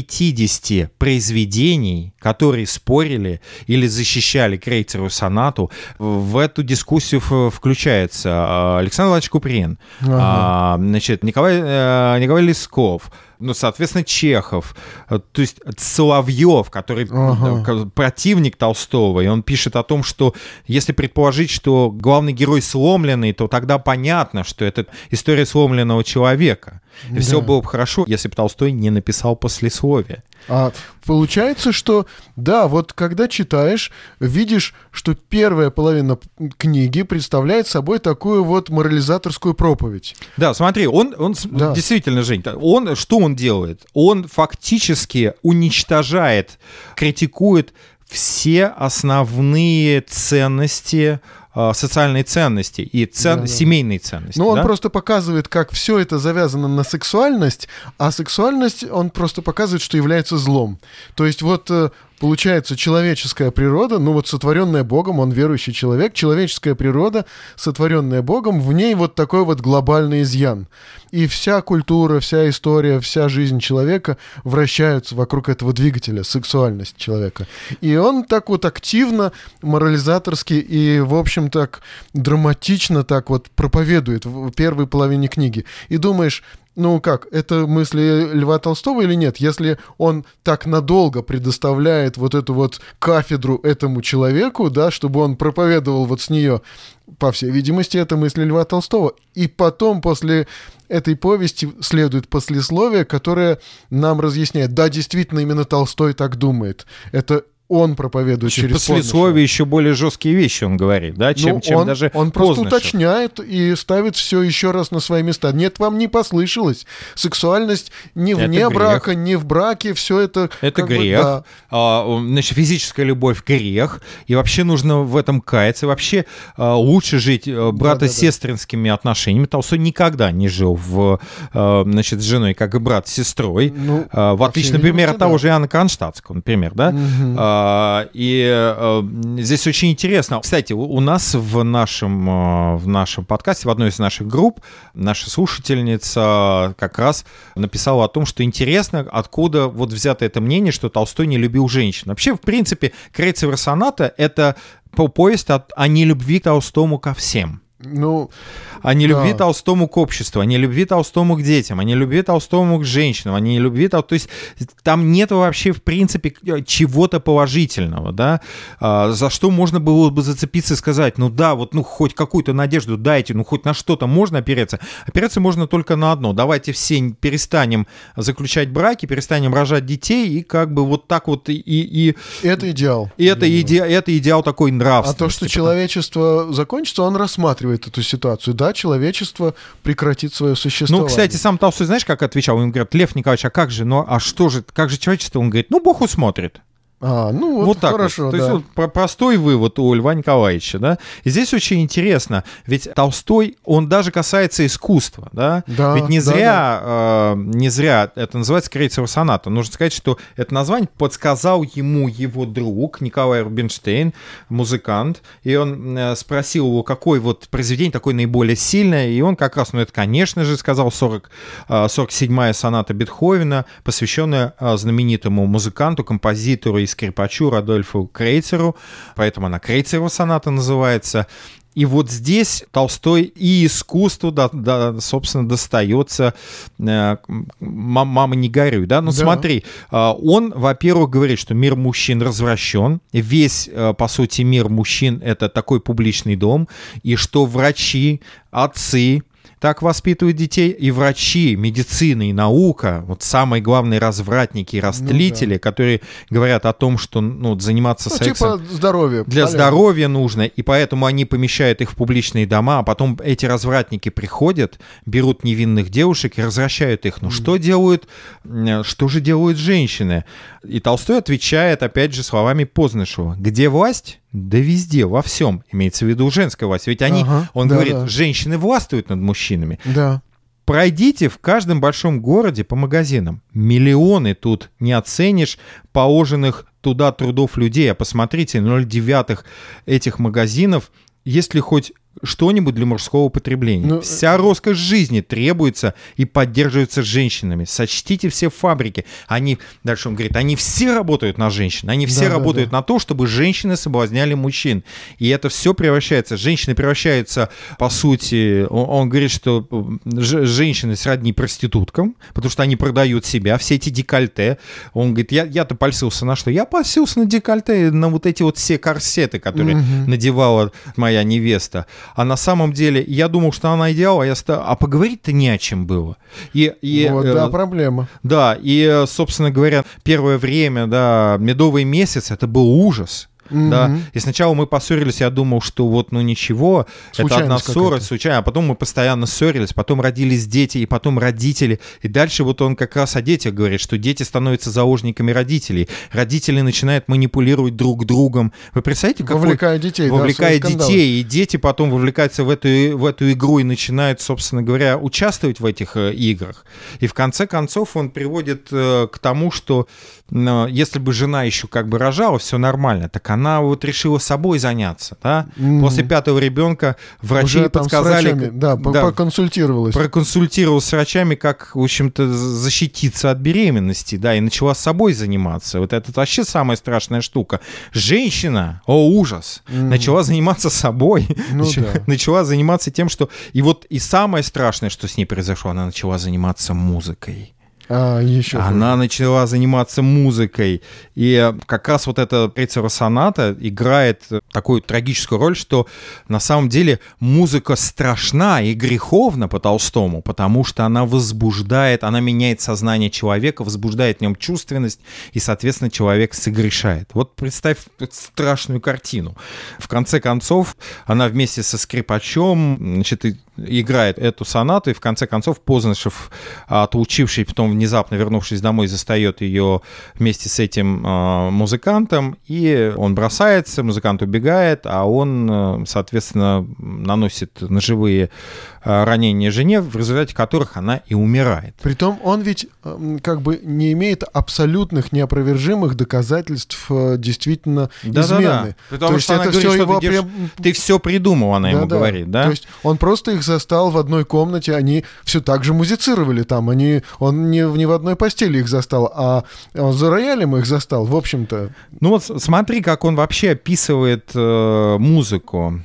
произведений, которые спорили или защищали Крейцеру сонату. В эту дискуссию включается а, Александр Владимирович Куприн, ага. А, значит, Николай, э, Николай Лесков, ну, соответственно, Чехов, э, то есть Соловьев, который ага. противник Толстого, и он пишет о том, что если предположить, что главный герой сломленный, то тогда понятно, что это история сломленного человека. И да. все было бы хорошо, если бы Толстой не написал послесловие. А получается, что да, вот когда читаешь, видишь, что первая половина книги представляет собой такую вот морализаторскую проповедь. Да, смотри, он, он да. действительно, Жень, он что он делает? Он фактически уничтожает, критикует все основные ценности социальные ценности и цен... да, да. семейные ценности. Ну, он да? просто показывает, как все это завязано на сексуальность, а сексуальность он просто показывает, что является злом. То есть вот э, получается, человеческая природа, ну вот сотворенная Богом, он верующий человек, человеческая природа, сотворенная Богом, в ней вот такой вот глобальный изъян. И вся культура, вся история, вся жизнь человека вращаются вокруг этого двигателя, сексуальность человека. И он так вот активно, морализаторски и, в общем, так драматично так вот проповедует в первой половине книги. И думаешь, ну как, это мысли Льва Толстого или нет? Если он так надолго предоставляет вот эту вот кафедру этому человеку, да, чтобы он проповедовал вот с нее, по всей видимости, это мысли Льва Толстого. И потом, после этой повести, следует послесловие, которое нам разъясняет, да, действительно, именно Толстой так думает. Это он проповедует Значит, через послесловие еще более жесткие вещи он говорит, да, чем, ну, чем он, даже Он просто уточняет и ставит все еще раз на свои места. Нет, вам не послышалось. Сексуальность не вне это брака, не в браке, все это... Это грех. Бы, да. а, значит, физическая любовь — грех. И вообще нужно в этом каяться. И вообще а, лучше жить брата-сестринскими да, да, да. отношениями. Толстой никогда не жил в, а, значит, с женой как брат с сестрой. Ну, а, в отличие, например, от того же Иоанна Конштадтского, например, да? Угу. А, и э, здесь очень интересно. Кстати, у нас в нашем, э, в нашем подкасте, в одной из наших групп, наша слушательница как раз написала о том, что интересно, откуда вот взято это мнение, что Толстой не любил женщин. Вообще, в принципе, Крейцева соната — это повесть о, о нелюбви Толстому ко всем. Ну, о нелюбви да. Толстому к обществу, о нелюбви Толстому к детям, о нелюбви Толстому к женщинам, о нелюбви Толстому... То есть там нет вообще, в принципе, чего-то положительного, да, а, за что можно было бы зацепиться и сказать, ну да, вот, ну, хоть какую-то надежду дайте, ну, хоть на что-то можно опереться. Опереться можно только на одно. Давайте все перестанем заключать браки, перестанем рожать детей, и как бы вот так вот и... и это идеал. Это, иде, это идеал такой нравственности. А то, что человечество закончится, он рассматривает эту ситуацию. Да, человечество прекратит свое существование. Ну, кстати, сам Толстой, знаешь, как отвечал? Он говорит, Лев Николаевич, а как же, ну, а что же, как же человечество? Он говорит, ну, Бог усмотрит. А, ну вот, вот так хорошо, вот. То да. есть вот простой вывод у Льва Николаевича, да. И здесь очень интересно, ведь Толстой, он даже касается искусства, да. да ведь не зря, да, да. Э, не зря это называется Крейцева соната. Нужно сказать, что это название подсказал ему его друг Николай Рубинштейн, музыкант, и он э, спросил его, какое вот произведение такое наиболее сильное, и он как раз, ну это, конечно же, сказал 40, э, 47-я соната Бетховена, посвященная э, знаменитому музыканту, композитору и скрипачу Радольфу Крейцеру, поэтому она Крейцерова соната называется. И вот здесь Толстой и искусству, да, да, собственно, достается э, «Мама, не горюй». Да? Ну да. смотри, э, он, во-первых, говорит, что мир мужчин развращен, весь, э, по сути, мир мужчин — это такой публичный дом, и что врачи, отцы, так воспитывают детей и врачи, медицина и наука, вот самые главные развратники и растлители, ну, да. которые говорят о том, что ну, заниматься ну, сексом типа здоровья, для полезно. здоровья нужно, и поэтому они помещают их в публичные дома, а потом эти развратники приходят, берут невинных девушек и развращают их. Ну mm. что делают, что же делают женщины? И Толстой отвечает, опять же, словами Познышева. Где власть? Да везде, во всем. Имеется в виду женская власть. Ведь они, ага, он да, говорит, да. женщины властвуют над мужчинами. Да. Пройдите в каждом большом городе по магазинам. Миллионы тут не оценишь положенных туда трудов людей. А посмотрите, 0,9 этих магазинов, есть ли хоть что-нибудь для мужского потребления. Ну, Вся роскошь жизни требуется и поддерживается женщинами. Сочтите все фабрики. Они, дальше он говорит, они все работают на женщин. Они все Да, да, работают да. на то, чтобы женщины соблазняли мужчин. И это все превращается, женщины превращаются, по сути, он, он говорит, что э, женщины сродни проституткам, потому что они продают себя, все эти декольте. Он говорит, я, я-то польсился на что? Я польсился на декольте, на вот эти вот все корсеты, которые надевала моя невеста. А на самом деле, я думал, что она идеал, а, я ста- а поговорить-то не о чем было. И, и, вот, э, да, проблема. да, и, э, собственно говоря, первое время, да, медовый месяц, это был ужас. Да, Мгм. и сначала мы поссорились, я думал, что вот, ну ничего, это одна ссора, случайно, а потом мы постоянно ссорились, потом родились дети, и потом родители, и дальше вот он как раз о детях говорит, что дети становятся заложниками родителей, родители начинают манипулировать друг другом. Вы представляете, какой Вовлекая детей. да, вовлекая скандалы. детей, и дети потом вовлекаются в эту, в эту игру и начинают, собственно говоря, участвовать в этих э, играх. И в конце концов он приводит э, к тому, что э, если бы жена еще как бы рожала, все нормально, так она вот решила собой заняться, да? Мгм. После пятого ребенка врачи Уже подсказали, врачами, да, да, поконсультировалась. проконсультировал с врачами, как, в общем-то, защититься от беременности, да, и начала с собой заниматься. Вот это вообще самая страшная штука. Женщина, о ужас, начала заниматься собой, Ну начала, да. начала заниматься тем, что... И вот и самое страшное, что с ней произошло, она начала заниматься музыкой. А, еще Она начала заниматься музыкой. И э, как раз вот эта третьего соната играет такую трагическую роль, что на самом деле музыка страшна и греховна по Толстому, потому что она возбуждает, она меняет сознание человека, возбуждает в нем чувственность, и, соответственно, человек согрешает. Вот представь страшную картину. В конце концов, она вместе со скрипачом, значит, играет эту сонату, и в конце концов Познышев, а, отлучивший, потом внезапно вернувшись домой, застает ее вместе с этим а, музыкантом, и он бросается, музыкант убегает, а он, а, соответственно, наносит ножевые ранения жене, в результате которых она и умирает. Притом он ведь эм, как бы не имеет абсолютных неопровержимых доказательств э, действительно Да-да-да. измены. Потому То есть что она это говорит, все что его ты, прям- ты все придумал, она ему Да-да. говорит, да? То есть он просто их застал в одной комнате, они все так же музицировали там, они, он не, в- не в одной постели их застал, а он за роялем их застал, в общем-то. Ну вот смотри, как он вообще описывает э, музыку.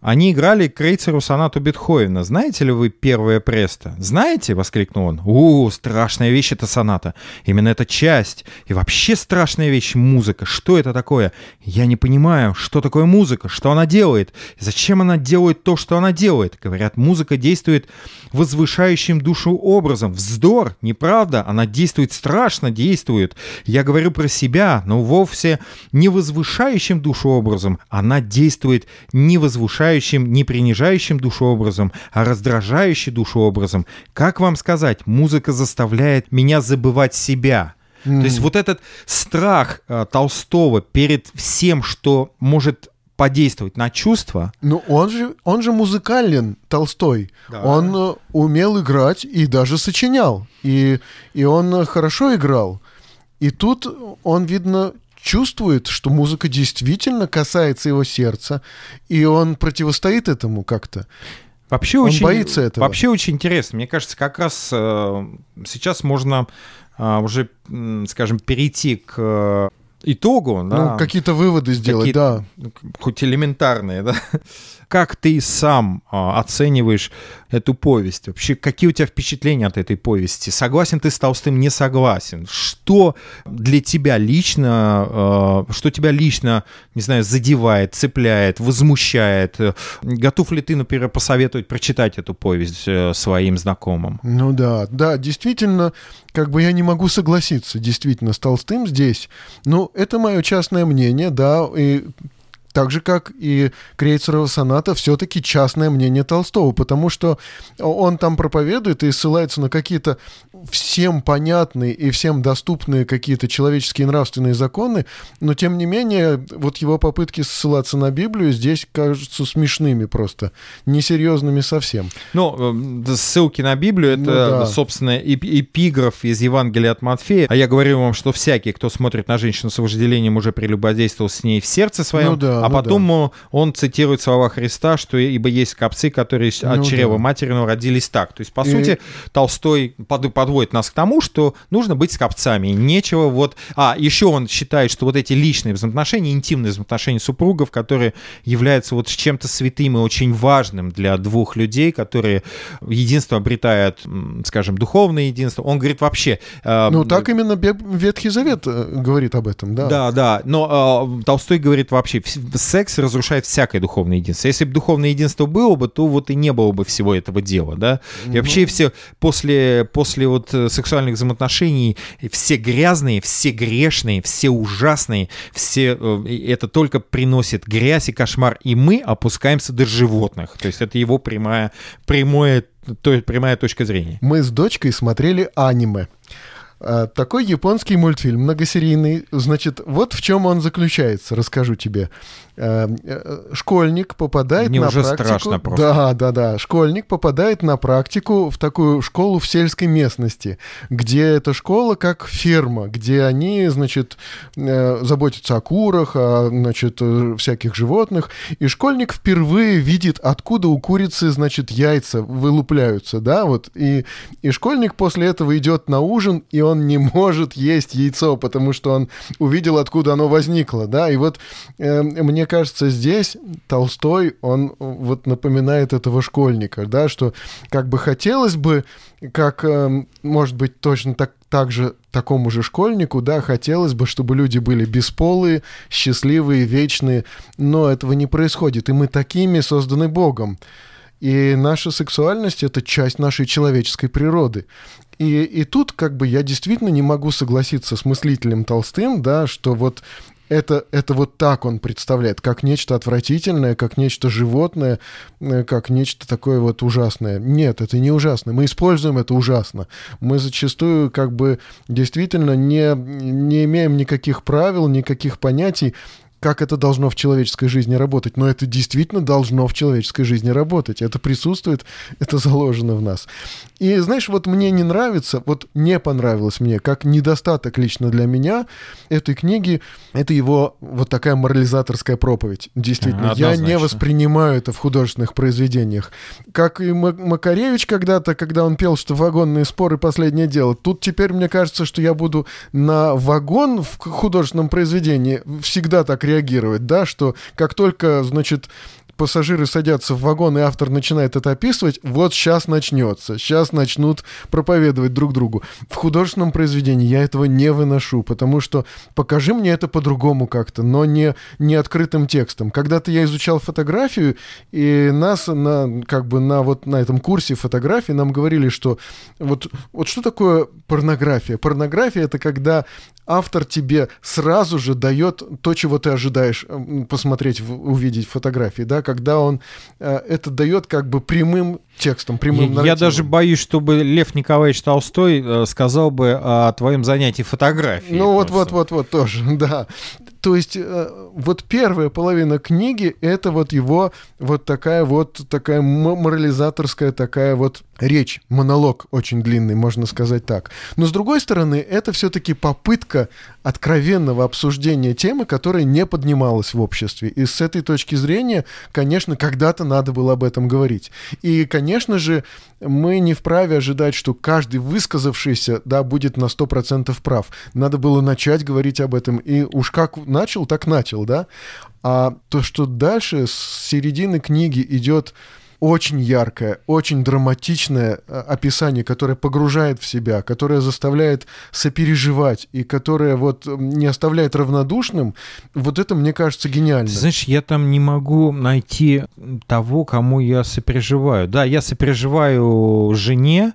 Они играли Крейцеру сонату Бетховена. Знаете ли вы первое престо? Знаете? — воскликнул он. У, страшная вещь эта соната. Именно эта часть. И вообще страшная вещь — музыка. Что это такое? Я не понимаю, что такое музыка, что она делает. Зачем она делает то, что она делает? Говорят, музыка действует возвышающим душу образом. Вздор, неправда. Она действует страшно, действует. Я говорю про себя, но вовсе не возвышающим душу образом. Она действует не возвышающим, не принижающим душу образом, а раздражающим душу образом. Как вам сказать, музыка заставляет меня забывать себя. То есть вот этот страх э, Толстого перед всем, что может подействовать на чувства, Ну, он же, он же музыкален, Толстой. Да. Он э, умел играть и даже сочинял. И, и он э, хорошо играл. И тут он, видно, чувствует, что музыка действительно касается его сердца, и он противостоит этому как-то. Вообще Он очень, боится этого. Вообще очень интересно. Мне кажется, как раз э, сейчас можно э, уже, м, скажем, перейти к э, итогу, да, Ну, какие-то выводы сделать, Какие-то- да. хоть элементарные, да. Как ты сам а, оцениваешь эту повесть? Вообще, какие у тебя впечатления от этой повести? Согласен ты с Толстым, не согласен? Что для тебя лично, а, что тебя лично, не знаю, задевает, цепляет, возмущает? Готов ли ты, например, посоветовать прочитать эту повесть э, своим знакомым? Ну да, да, действительно, как бы я не могу согласиться действительно с Толстым здесь. Ну, это мое частное мнение, да, и так же, как и Крейцерова соната, все-таки частное мнение Толстого, потому что он там проповедует и ссылается на какие-то всем понятные и всем доступные какие-то человеческие нравственные законы, но тем не менее вот его попытки ссылаться на Библию здесь кажутся смешными просто, несерьезными совсем. Ну, э, ссылки на Библию это, ну, да. собственно, эпиграф из Евангелия от Матфея. А я говорю вам, что всякий, кто смотрит на женщину с вожделением, уже прелюбодействовал с ней в сердце своем. Ну, да, а ну, потом да. он цитирует слова Христа, что ибо есть копцы, которые ну, от чрева да. материного родились так. То есть, по и... сути, Толстой под, подводит нас к тому, что нужно быть скопцами. Нечего вот... А, еще он считает, что вот эти личные взаимоотношения, интимные взаимоотношения супругов, которые являются вот чем-то святым и очень важным для двух людей, которые единство обретают, скажем, духовное единство. Он говорит вообще... Э, ну, так именно Ветхий Завет э, говорит об этом, да. Да, да. Но э, Толстой говорит вообще, секс разрушает всякое духовное единство. Если бы духовное единство было бы, то вот и не было бы всего этого дела, да. И ну... вообще все после, после вот э, сексуальных взаимоотношений все грязные, все грешные, все ужасные, все э, это только приносит грязь и кошмар, и мы опускаемся до животных. То есть это его прямая, прямое, то, прямая точка зрения. Мы с дочкой смотрели аниме. А, такой японский мультфильм, многосерийный. Значит, вот в чем он заключается, расскажу тебе. А, э, школьник попадает Мне на уже практику... страшно просто. Да, да, да. Школьник попадает на практику в такую школу в сельской местности, где эта школа как ферма, где они, значит, э, заботятся о курах, о, значит, э, всяких животных. И школьник впервые видит, откуда у курицы, значит, яйца вылупляются, да, вот. И, и школьник после этого идет на ужин, и он не может есть яйцо, потому что он увидел, откуда оно возникло, да, и вот э, мне кажется, здесь Толстой, он вот напоминает этого школьника, да, что как бы хотелось бы, как, э, может быть, точно так, так же такому же школьнику, да, хотелось бы, чтобы люди были бесполые, счастливые, вечные, но этого не происходит, и мы такими созданы Богом. И наша сексуальность — это часть нашей человеческой природы. И, и тут как бы я действительно не могу согласиться с мыслителем Толстым, да, что вот это, это вот так он представляет, как нечто отвратительное, как нечто животное, э, как нечто такое вот ужасное. Нет, это не ужасно. Мы используем это ужасно. Мы зачастую как бы действительно не, не имеем никаких правил, никаких понятий, как это должно в человеческой жизни работать, но это действительно должно в человеческой жизни работать. Это присутствует, <laughs> это заложено в нас. И знаешь, вот мне не нравится, вот не понравилось мне, как недостаток лично для меня этой книги, это его вот такая морализаторская проповедь. Действительно, я не воспринимаю это в художественных произведениях. Как и Макаревич когда-то, когда он пел, что вагонные споры последнее дело. Тут теперь мне кажется, что я буду на вагон в художественном произведении всегда так реагировать, да, что как только, значит, пассажиры садятся в вагон, и автор начинает это описывать, вот сейчас начнется, сейчас начнут проповедовать друг другу. В художественном произведении я этого не выношу, потому что покажи мне это по-другому как-то, но не, не открытым текстом. Когда-то я изучал фотографию, и нас на, как бы на, вот, на этом курсе фотографии нам говорили, что вот, вот что такое порнография? Порнография — это когда автор тебе сразу же дает то, чего ты ожидаешь посмотреть, увидеть фотографии, да, когда он э, это дает как бы прямым текстом, прямым Я, я даже боюсь, чтобы Лев Николаевич Толстой э, сказал бы о твоем занятии фотографией. Ну вот, вот, вот, вот, тоже, <laughs> да. То есть э, вот первая половина книги это вот его вот такая вот такая морализаторская такая вот речь, монолог очень длинный, можно сказать так. Но с другой стороны, это все-таки попытка откровенного обсуждения темы, которая не поднималась в обществе. И с этой точки зрения, конечно, когда-то надо было об этом говорить. И, конечно же, мы не вправе ожидать, что каждый высказавшийся, да, будет на 100% прав. Надо было начать говорить об этом. И уж как начал, так начал, да. А то, что дальше с середины книги идет очень яркое, очень драматичное э, описание, которое погружает в себя, которое заставляет сопереживать и которое вот не оставляет равнодушным, вот это, мне кажется, гениально. Ты знаешь, я там не могу найти того, кому я сопереживаю. Да, я сопереживаю жене,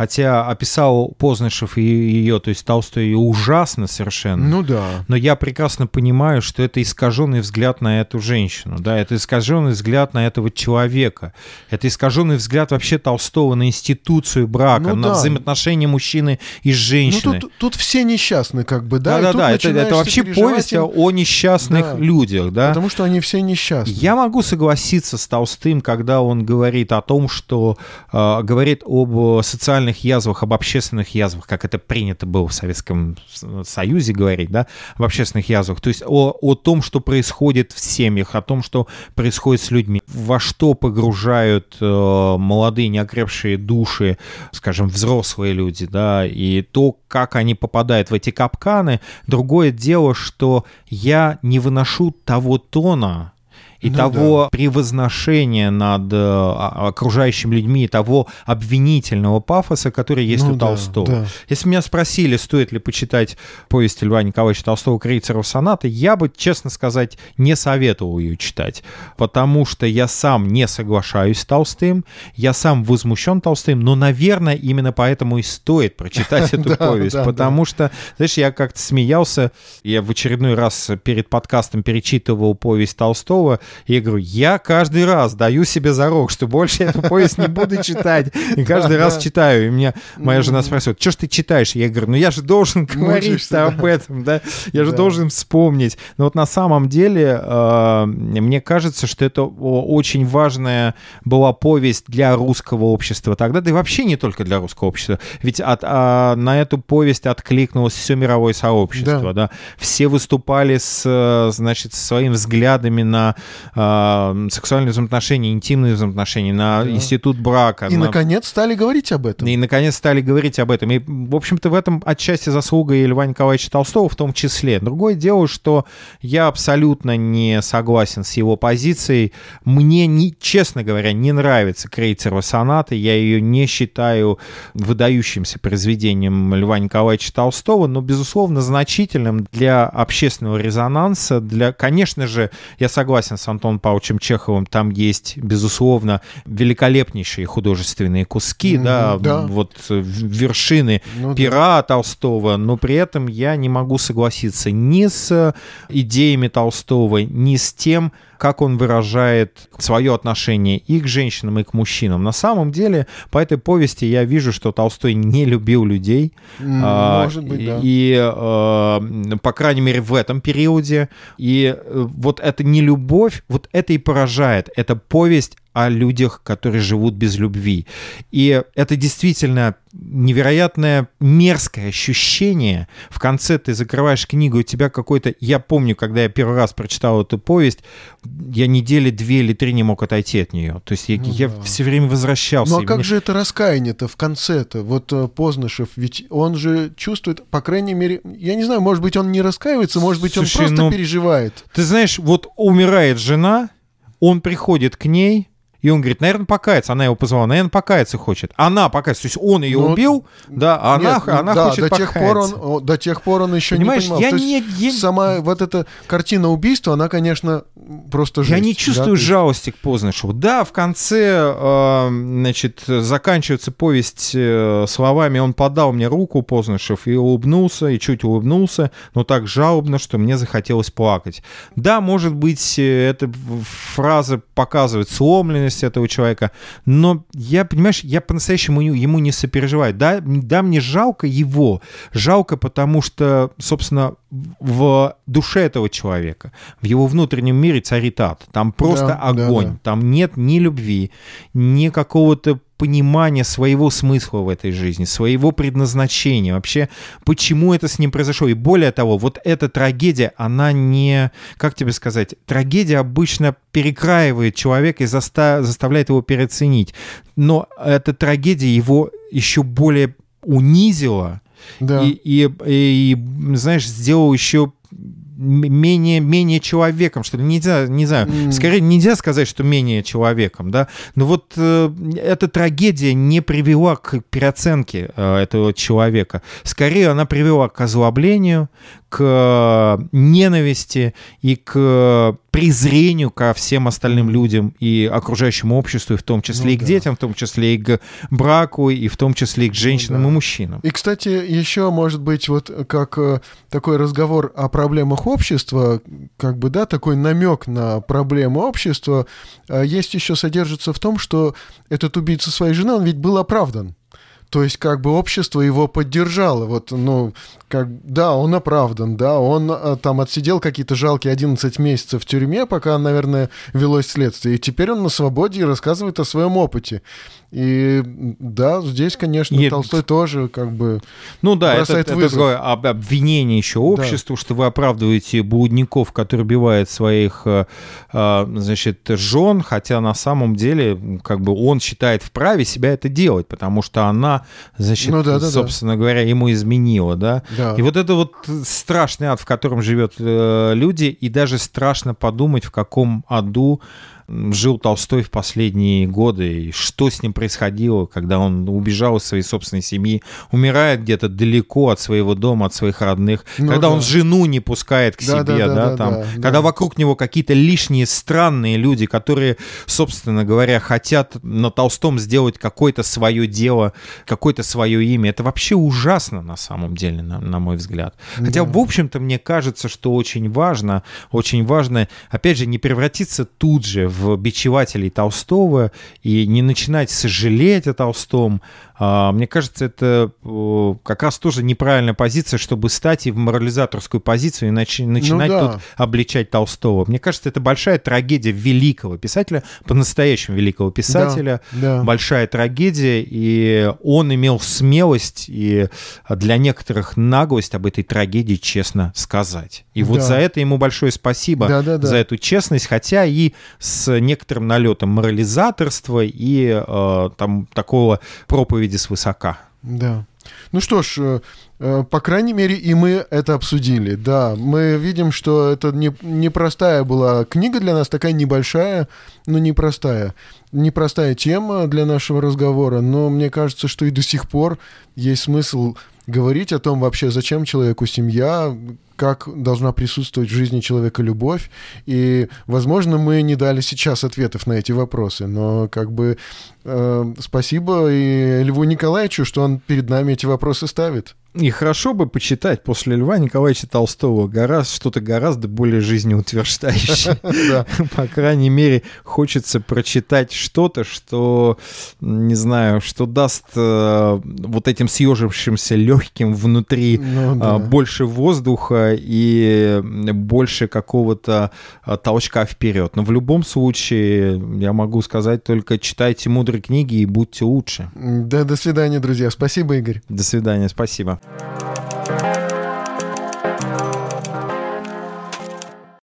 хотя описал Познышев и ее, то есть Толстой ее ужасно совершенно. Ну да. Но я прекрасно понимаю, что это искаженный взгляд на эту женщину, да, это искаженный взгляд на этого человека, это искаженный взгляд вообще Толстого на институцию брака, Ну на да. взаимоотношения мужчины и Ну женщины. тут, тут все несчастны, как бы, да. и Да, да, тут да. Это, это вообще повесть им, о, несчастных Да. людях, да. Потому что они все несчастны. Я могу согласиться с Толстым, когда он говорит о том, что э, говорит об социальных язвах, об общественных язвах, как это принято было в Советском Союзе говорить, да, об общественных язвах. То есть о, о том, что происходит в семьях, о том, что происходит с людьми, во что погружают э, молодые неокрепшие души, скажем, взрослые люди, да, и то, как они попадают в эти капканы. Другое дело, что я не выношу того тона, и Ну того превозношения над э, а- окружающими людьми, того обвинительного пафоса, который есть Ну у да, Толстого. да. Если меня спросили, стоит ли почитать повесть Льва Николаевича Толстого «Крейцеров сонаты», я бы, честно сказать, не советовал ее читать, потому что я сам не соглашаюсь с Толстым, я сам возмущен Толстым, но, наверное, именно поэтому и стоит прочитать <laughs> эту Да, повесть, да, потому что, знаешь, я как-то смеялся, я в очередной раз перед подкастом перечитывал повесть Толстого, и я говорю, я каждый раз даю себе зарок, что больше я эту повесть не буду читать, и каждый раз да. читаю, и меня моя жена спрашивает, что ж ты читаешь? Я говорю, ну я же должен говорить об этом, да, я же Да. должен вспомнить. Но вот на самом деле, э, мне кажется, что это очень важная была повесть для русского общества тогда, да и вообще не только для русского общества. Ведь от, а, на эту повесть откликнулось все мировое сообщество, да. Все выступали с, э, значит, своими взглядами на э, сексуальные взаимоотношения, интимные взаимоотношения, на Да. институт брака. И, на- наконец, стали говорить об этом. и, наконец, стали говорить об этом. И, в общем-то, в этом отчасти заслуга и Льва Николаевича Толстого в том числе. Другое дело, что я абсолютно не согласен с его позицией. Мне, не, честно говоря, не нравится Крейцерова соната. Я ее не считаю выдающимся произведением Льва Николаевича Толстого, но, безусловно, значительным для общественного резонанса. Для, конечно же, я согласен с Антоном Павловичем Чеховым, там есть, безусловно, великолепнейшие художественные куски, Мгм, да, да. вот э, вершины Ну да. пера Толстого, но при этом я не могу согласиться ни с идеями Толстого, ни с тем, как он выражает свое отношение и к женщинам, и к мужчинам. На самом деле, по этой повести я вижу, что Толстой не любил людей. А, Может быть, да. И, э, по крайней мере, в этом периоде. И э, вот эта нелюбовь, вот это и поражает. Это повесть о людях, которые живут без любви. И это действительно невероятное мерзкое ощущение. В конце ты закрываешь книгу, у тебя какой-то... Я помню, когда я первый раз прочитал эту повесть, я недели две или три не мог отойти от нее. То есть я, Ну я да. все время возвращался. Ну а как мне- же это раскаяние-то в конце-то? Вот э, Познышев, ведь он же чувствует, по крайней мере, я не знаю, может быть, он не раскаивается, может быть, Слушай, он просто ну, переживает. Ты знаешь, вот умирает жена, он приходит к ней, и он говорит, наверное, покаяться. Она его позвала, наверное, покаяться хочет. Она покаяться. То есть он ее Ну, убил, да, а она, Нет, ну она да, хочет до тех пор он, покаяться. до тех пор он еще Понимаешь, не понимал. я То есть не... я- Сама вот эта картина убийства, она, конечно, просто жесть. Я не да, чувствую есть- жалости к Познышеву. Да, в конце, э, значит, заканчивается повесть э, словами «Он подал мне руку, Познышев, и улыбнулся, и чуть улыбнулся, но так жалобно, что мне захотелось плакать». Да, может быть, э, эта фраза показывает сломленность этого человека, но я, понимаешь, я по-настоящему ему- не сопереживаю. Да, да, мне жалко его. Жалко, потому что, собственно, в душе этого человека, в его внутреннем мире царит ад. Там просто Да, огонь. да, да. Там нет ни любви, ни какого-то понимания своего смысла в этой жизни, своего предназначения, вообще, почему это с ним произошло. И более того, вот эта трагедия, она не, как тебе сказать, трагедия обычно перекраивает человека и заста- заставляет его переоценить. Но эта трагедия его еще более унизила, Да. и, и, и, знаешь, сделал еще менее, менее человеком, что ли, нельзя, не знаю, М. скорее нельзя сказать, что менее человеком, да, но вот э, эта трагедия не привела к переоценке э, этого человека, скорее она привела к озлоблению, к ненависти и к презрению ко всем остальным людям и окружающему обществу, и в том числе Ну и к да. детям, в том числе и к браку, и в том числе и к женщинам да. и мужчинам. И, кстати, еще, может быть, вот как э, такой разговор о проблемах общества, как бы, да, такой намек на проблему общества, э, есть еще содержится в том, что этот убийца своей жены, он ведь был оправдан. То есть, как бы общество его поддержало. Вот, ну, как, да, он оправдан, да, он э, там отсидел какие-то жалкие 11 месяцев в тюрьме, пока, наверное, велось следствие. И теперь он на свободе и рассказывает о своем опыте. И да, здесь, конечно, И- Толстой тоже как бы... Ну да, это, это такое об- обвинение еще обществу, что вы оправдываете блудников, которые убивают своих, э, э, значит, жен, хотя на самом деле, как бы он считает вправе себя это делать, потому что она, значит, Ну да, да, да. собственно говоря, ему изменила, да. Да. И вот это вот страшный ад, в котором живет э, люди, и даже страшно подумать, в каком аду жил Толстой в последние годы, и что с ним происходило, когда он убежал из своей собственной семьи, умирает где-то далеко от своего дома, от своих родных, Ну когда да. он жену не пускает к Да, себе, да, да, да, да, там, да, когда да. вокруг него какие-то лишние странные люди, которые, собственно говоря, хотят на Толстом сделать какое-то свое дело, какое-то свое имя. Это вообще ужасно на самом деле, на, на мой взгляд. Хотя, в общем-то, мне кажется, что очень важно, очень важно, опять же, не превратиться тут же в бичевателей Толстого и не начинать сожалеть о Толстом. А, Мне кажется, это как раз тоже неправильная позиция, чтобы стать и в морализаторскую позицию и начи- начинать да. тут обличать Толстого. Мне кажется, это большая трагедия великого писателя, по-настоящему великого писателя. да. Большая трагедия, и он имел смелость и для некоторых наглость об этой трагедии честно сказать. И вот Да. за это ему большое спасибо, Да, да, да. за эту честность, хотя и с некоторым налетом морализаторства и э, там такого проповеди свысока. Да. Ну что ж, э, э, по крайней мере, и мы это обсудили. Да, мы видим, что это не, непростая была книга для нас, такая небольшая, но непростая. Непростая тема для нашего разговора, но мне кажется, что и до сих пор есть смысл говорить о том вообще, зачем человеку семья, как должна присутствовать в жизни человека любовь. И, возможно, мы не дали сейчас ответов на эти вопросы, но как бы э, спасибо и Льву Николаевичу, что он перед нами эти вопросы ставит. И хорошо бы почитать после Льва Николаевича Толстого гораздо, что-то гораздо более жизнеутверждающее. <laughs> Да. По крайней мере, хочется прочитать что-то, что, не знаю, что даст э, вот этим съежившимся легким внутри Ну, а, больше воздуха и больше какого-то а, толчка вперед. Но в любом случае, я могу сказать только читайте мудрые книги и будьте лучше. Да, до свидания, друзья. Спасибо, Игорь. До свидания, спасибо.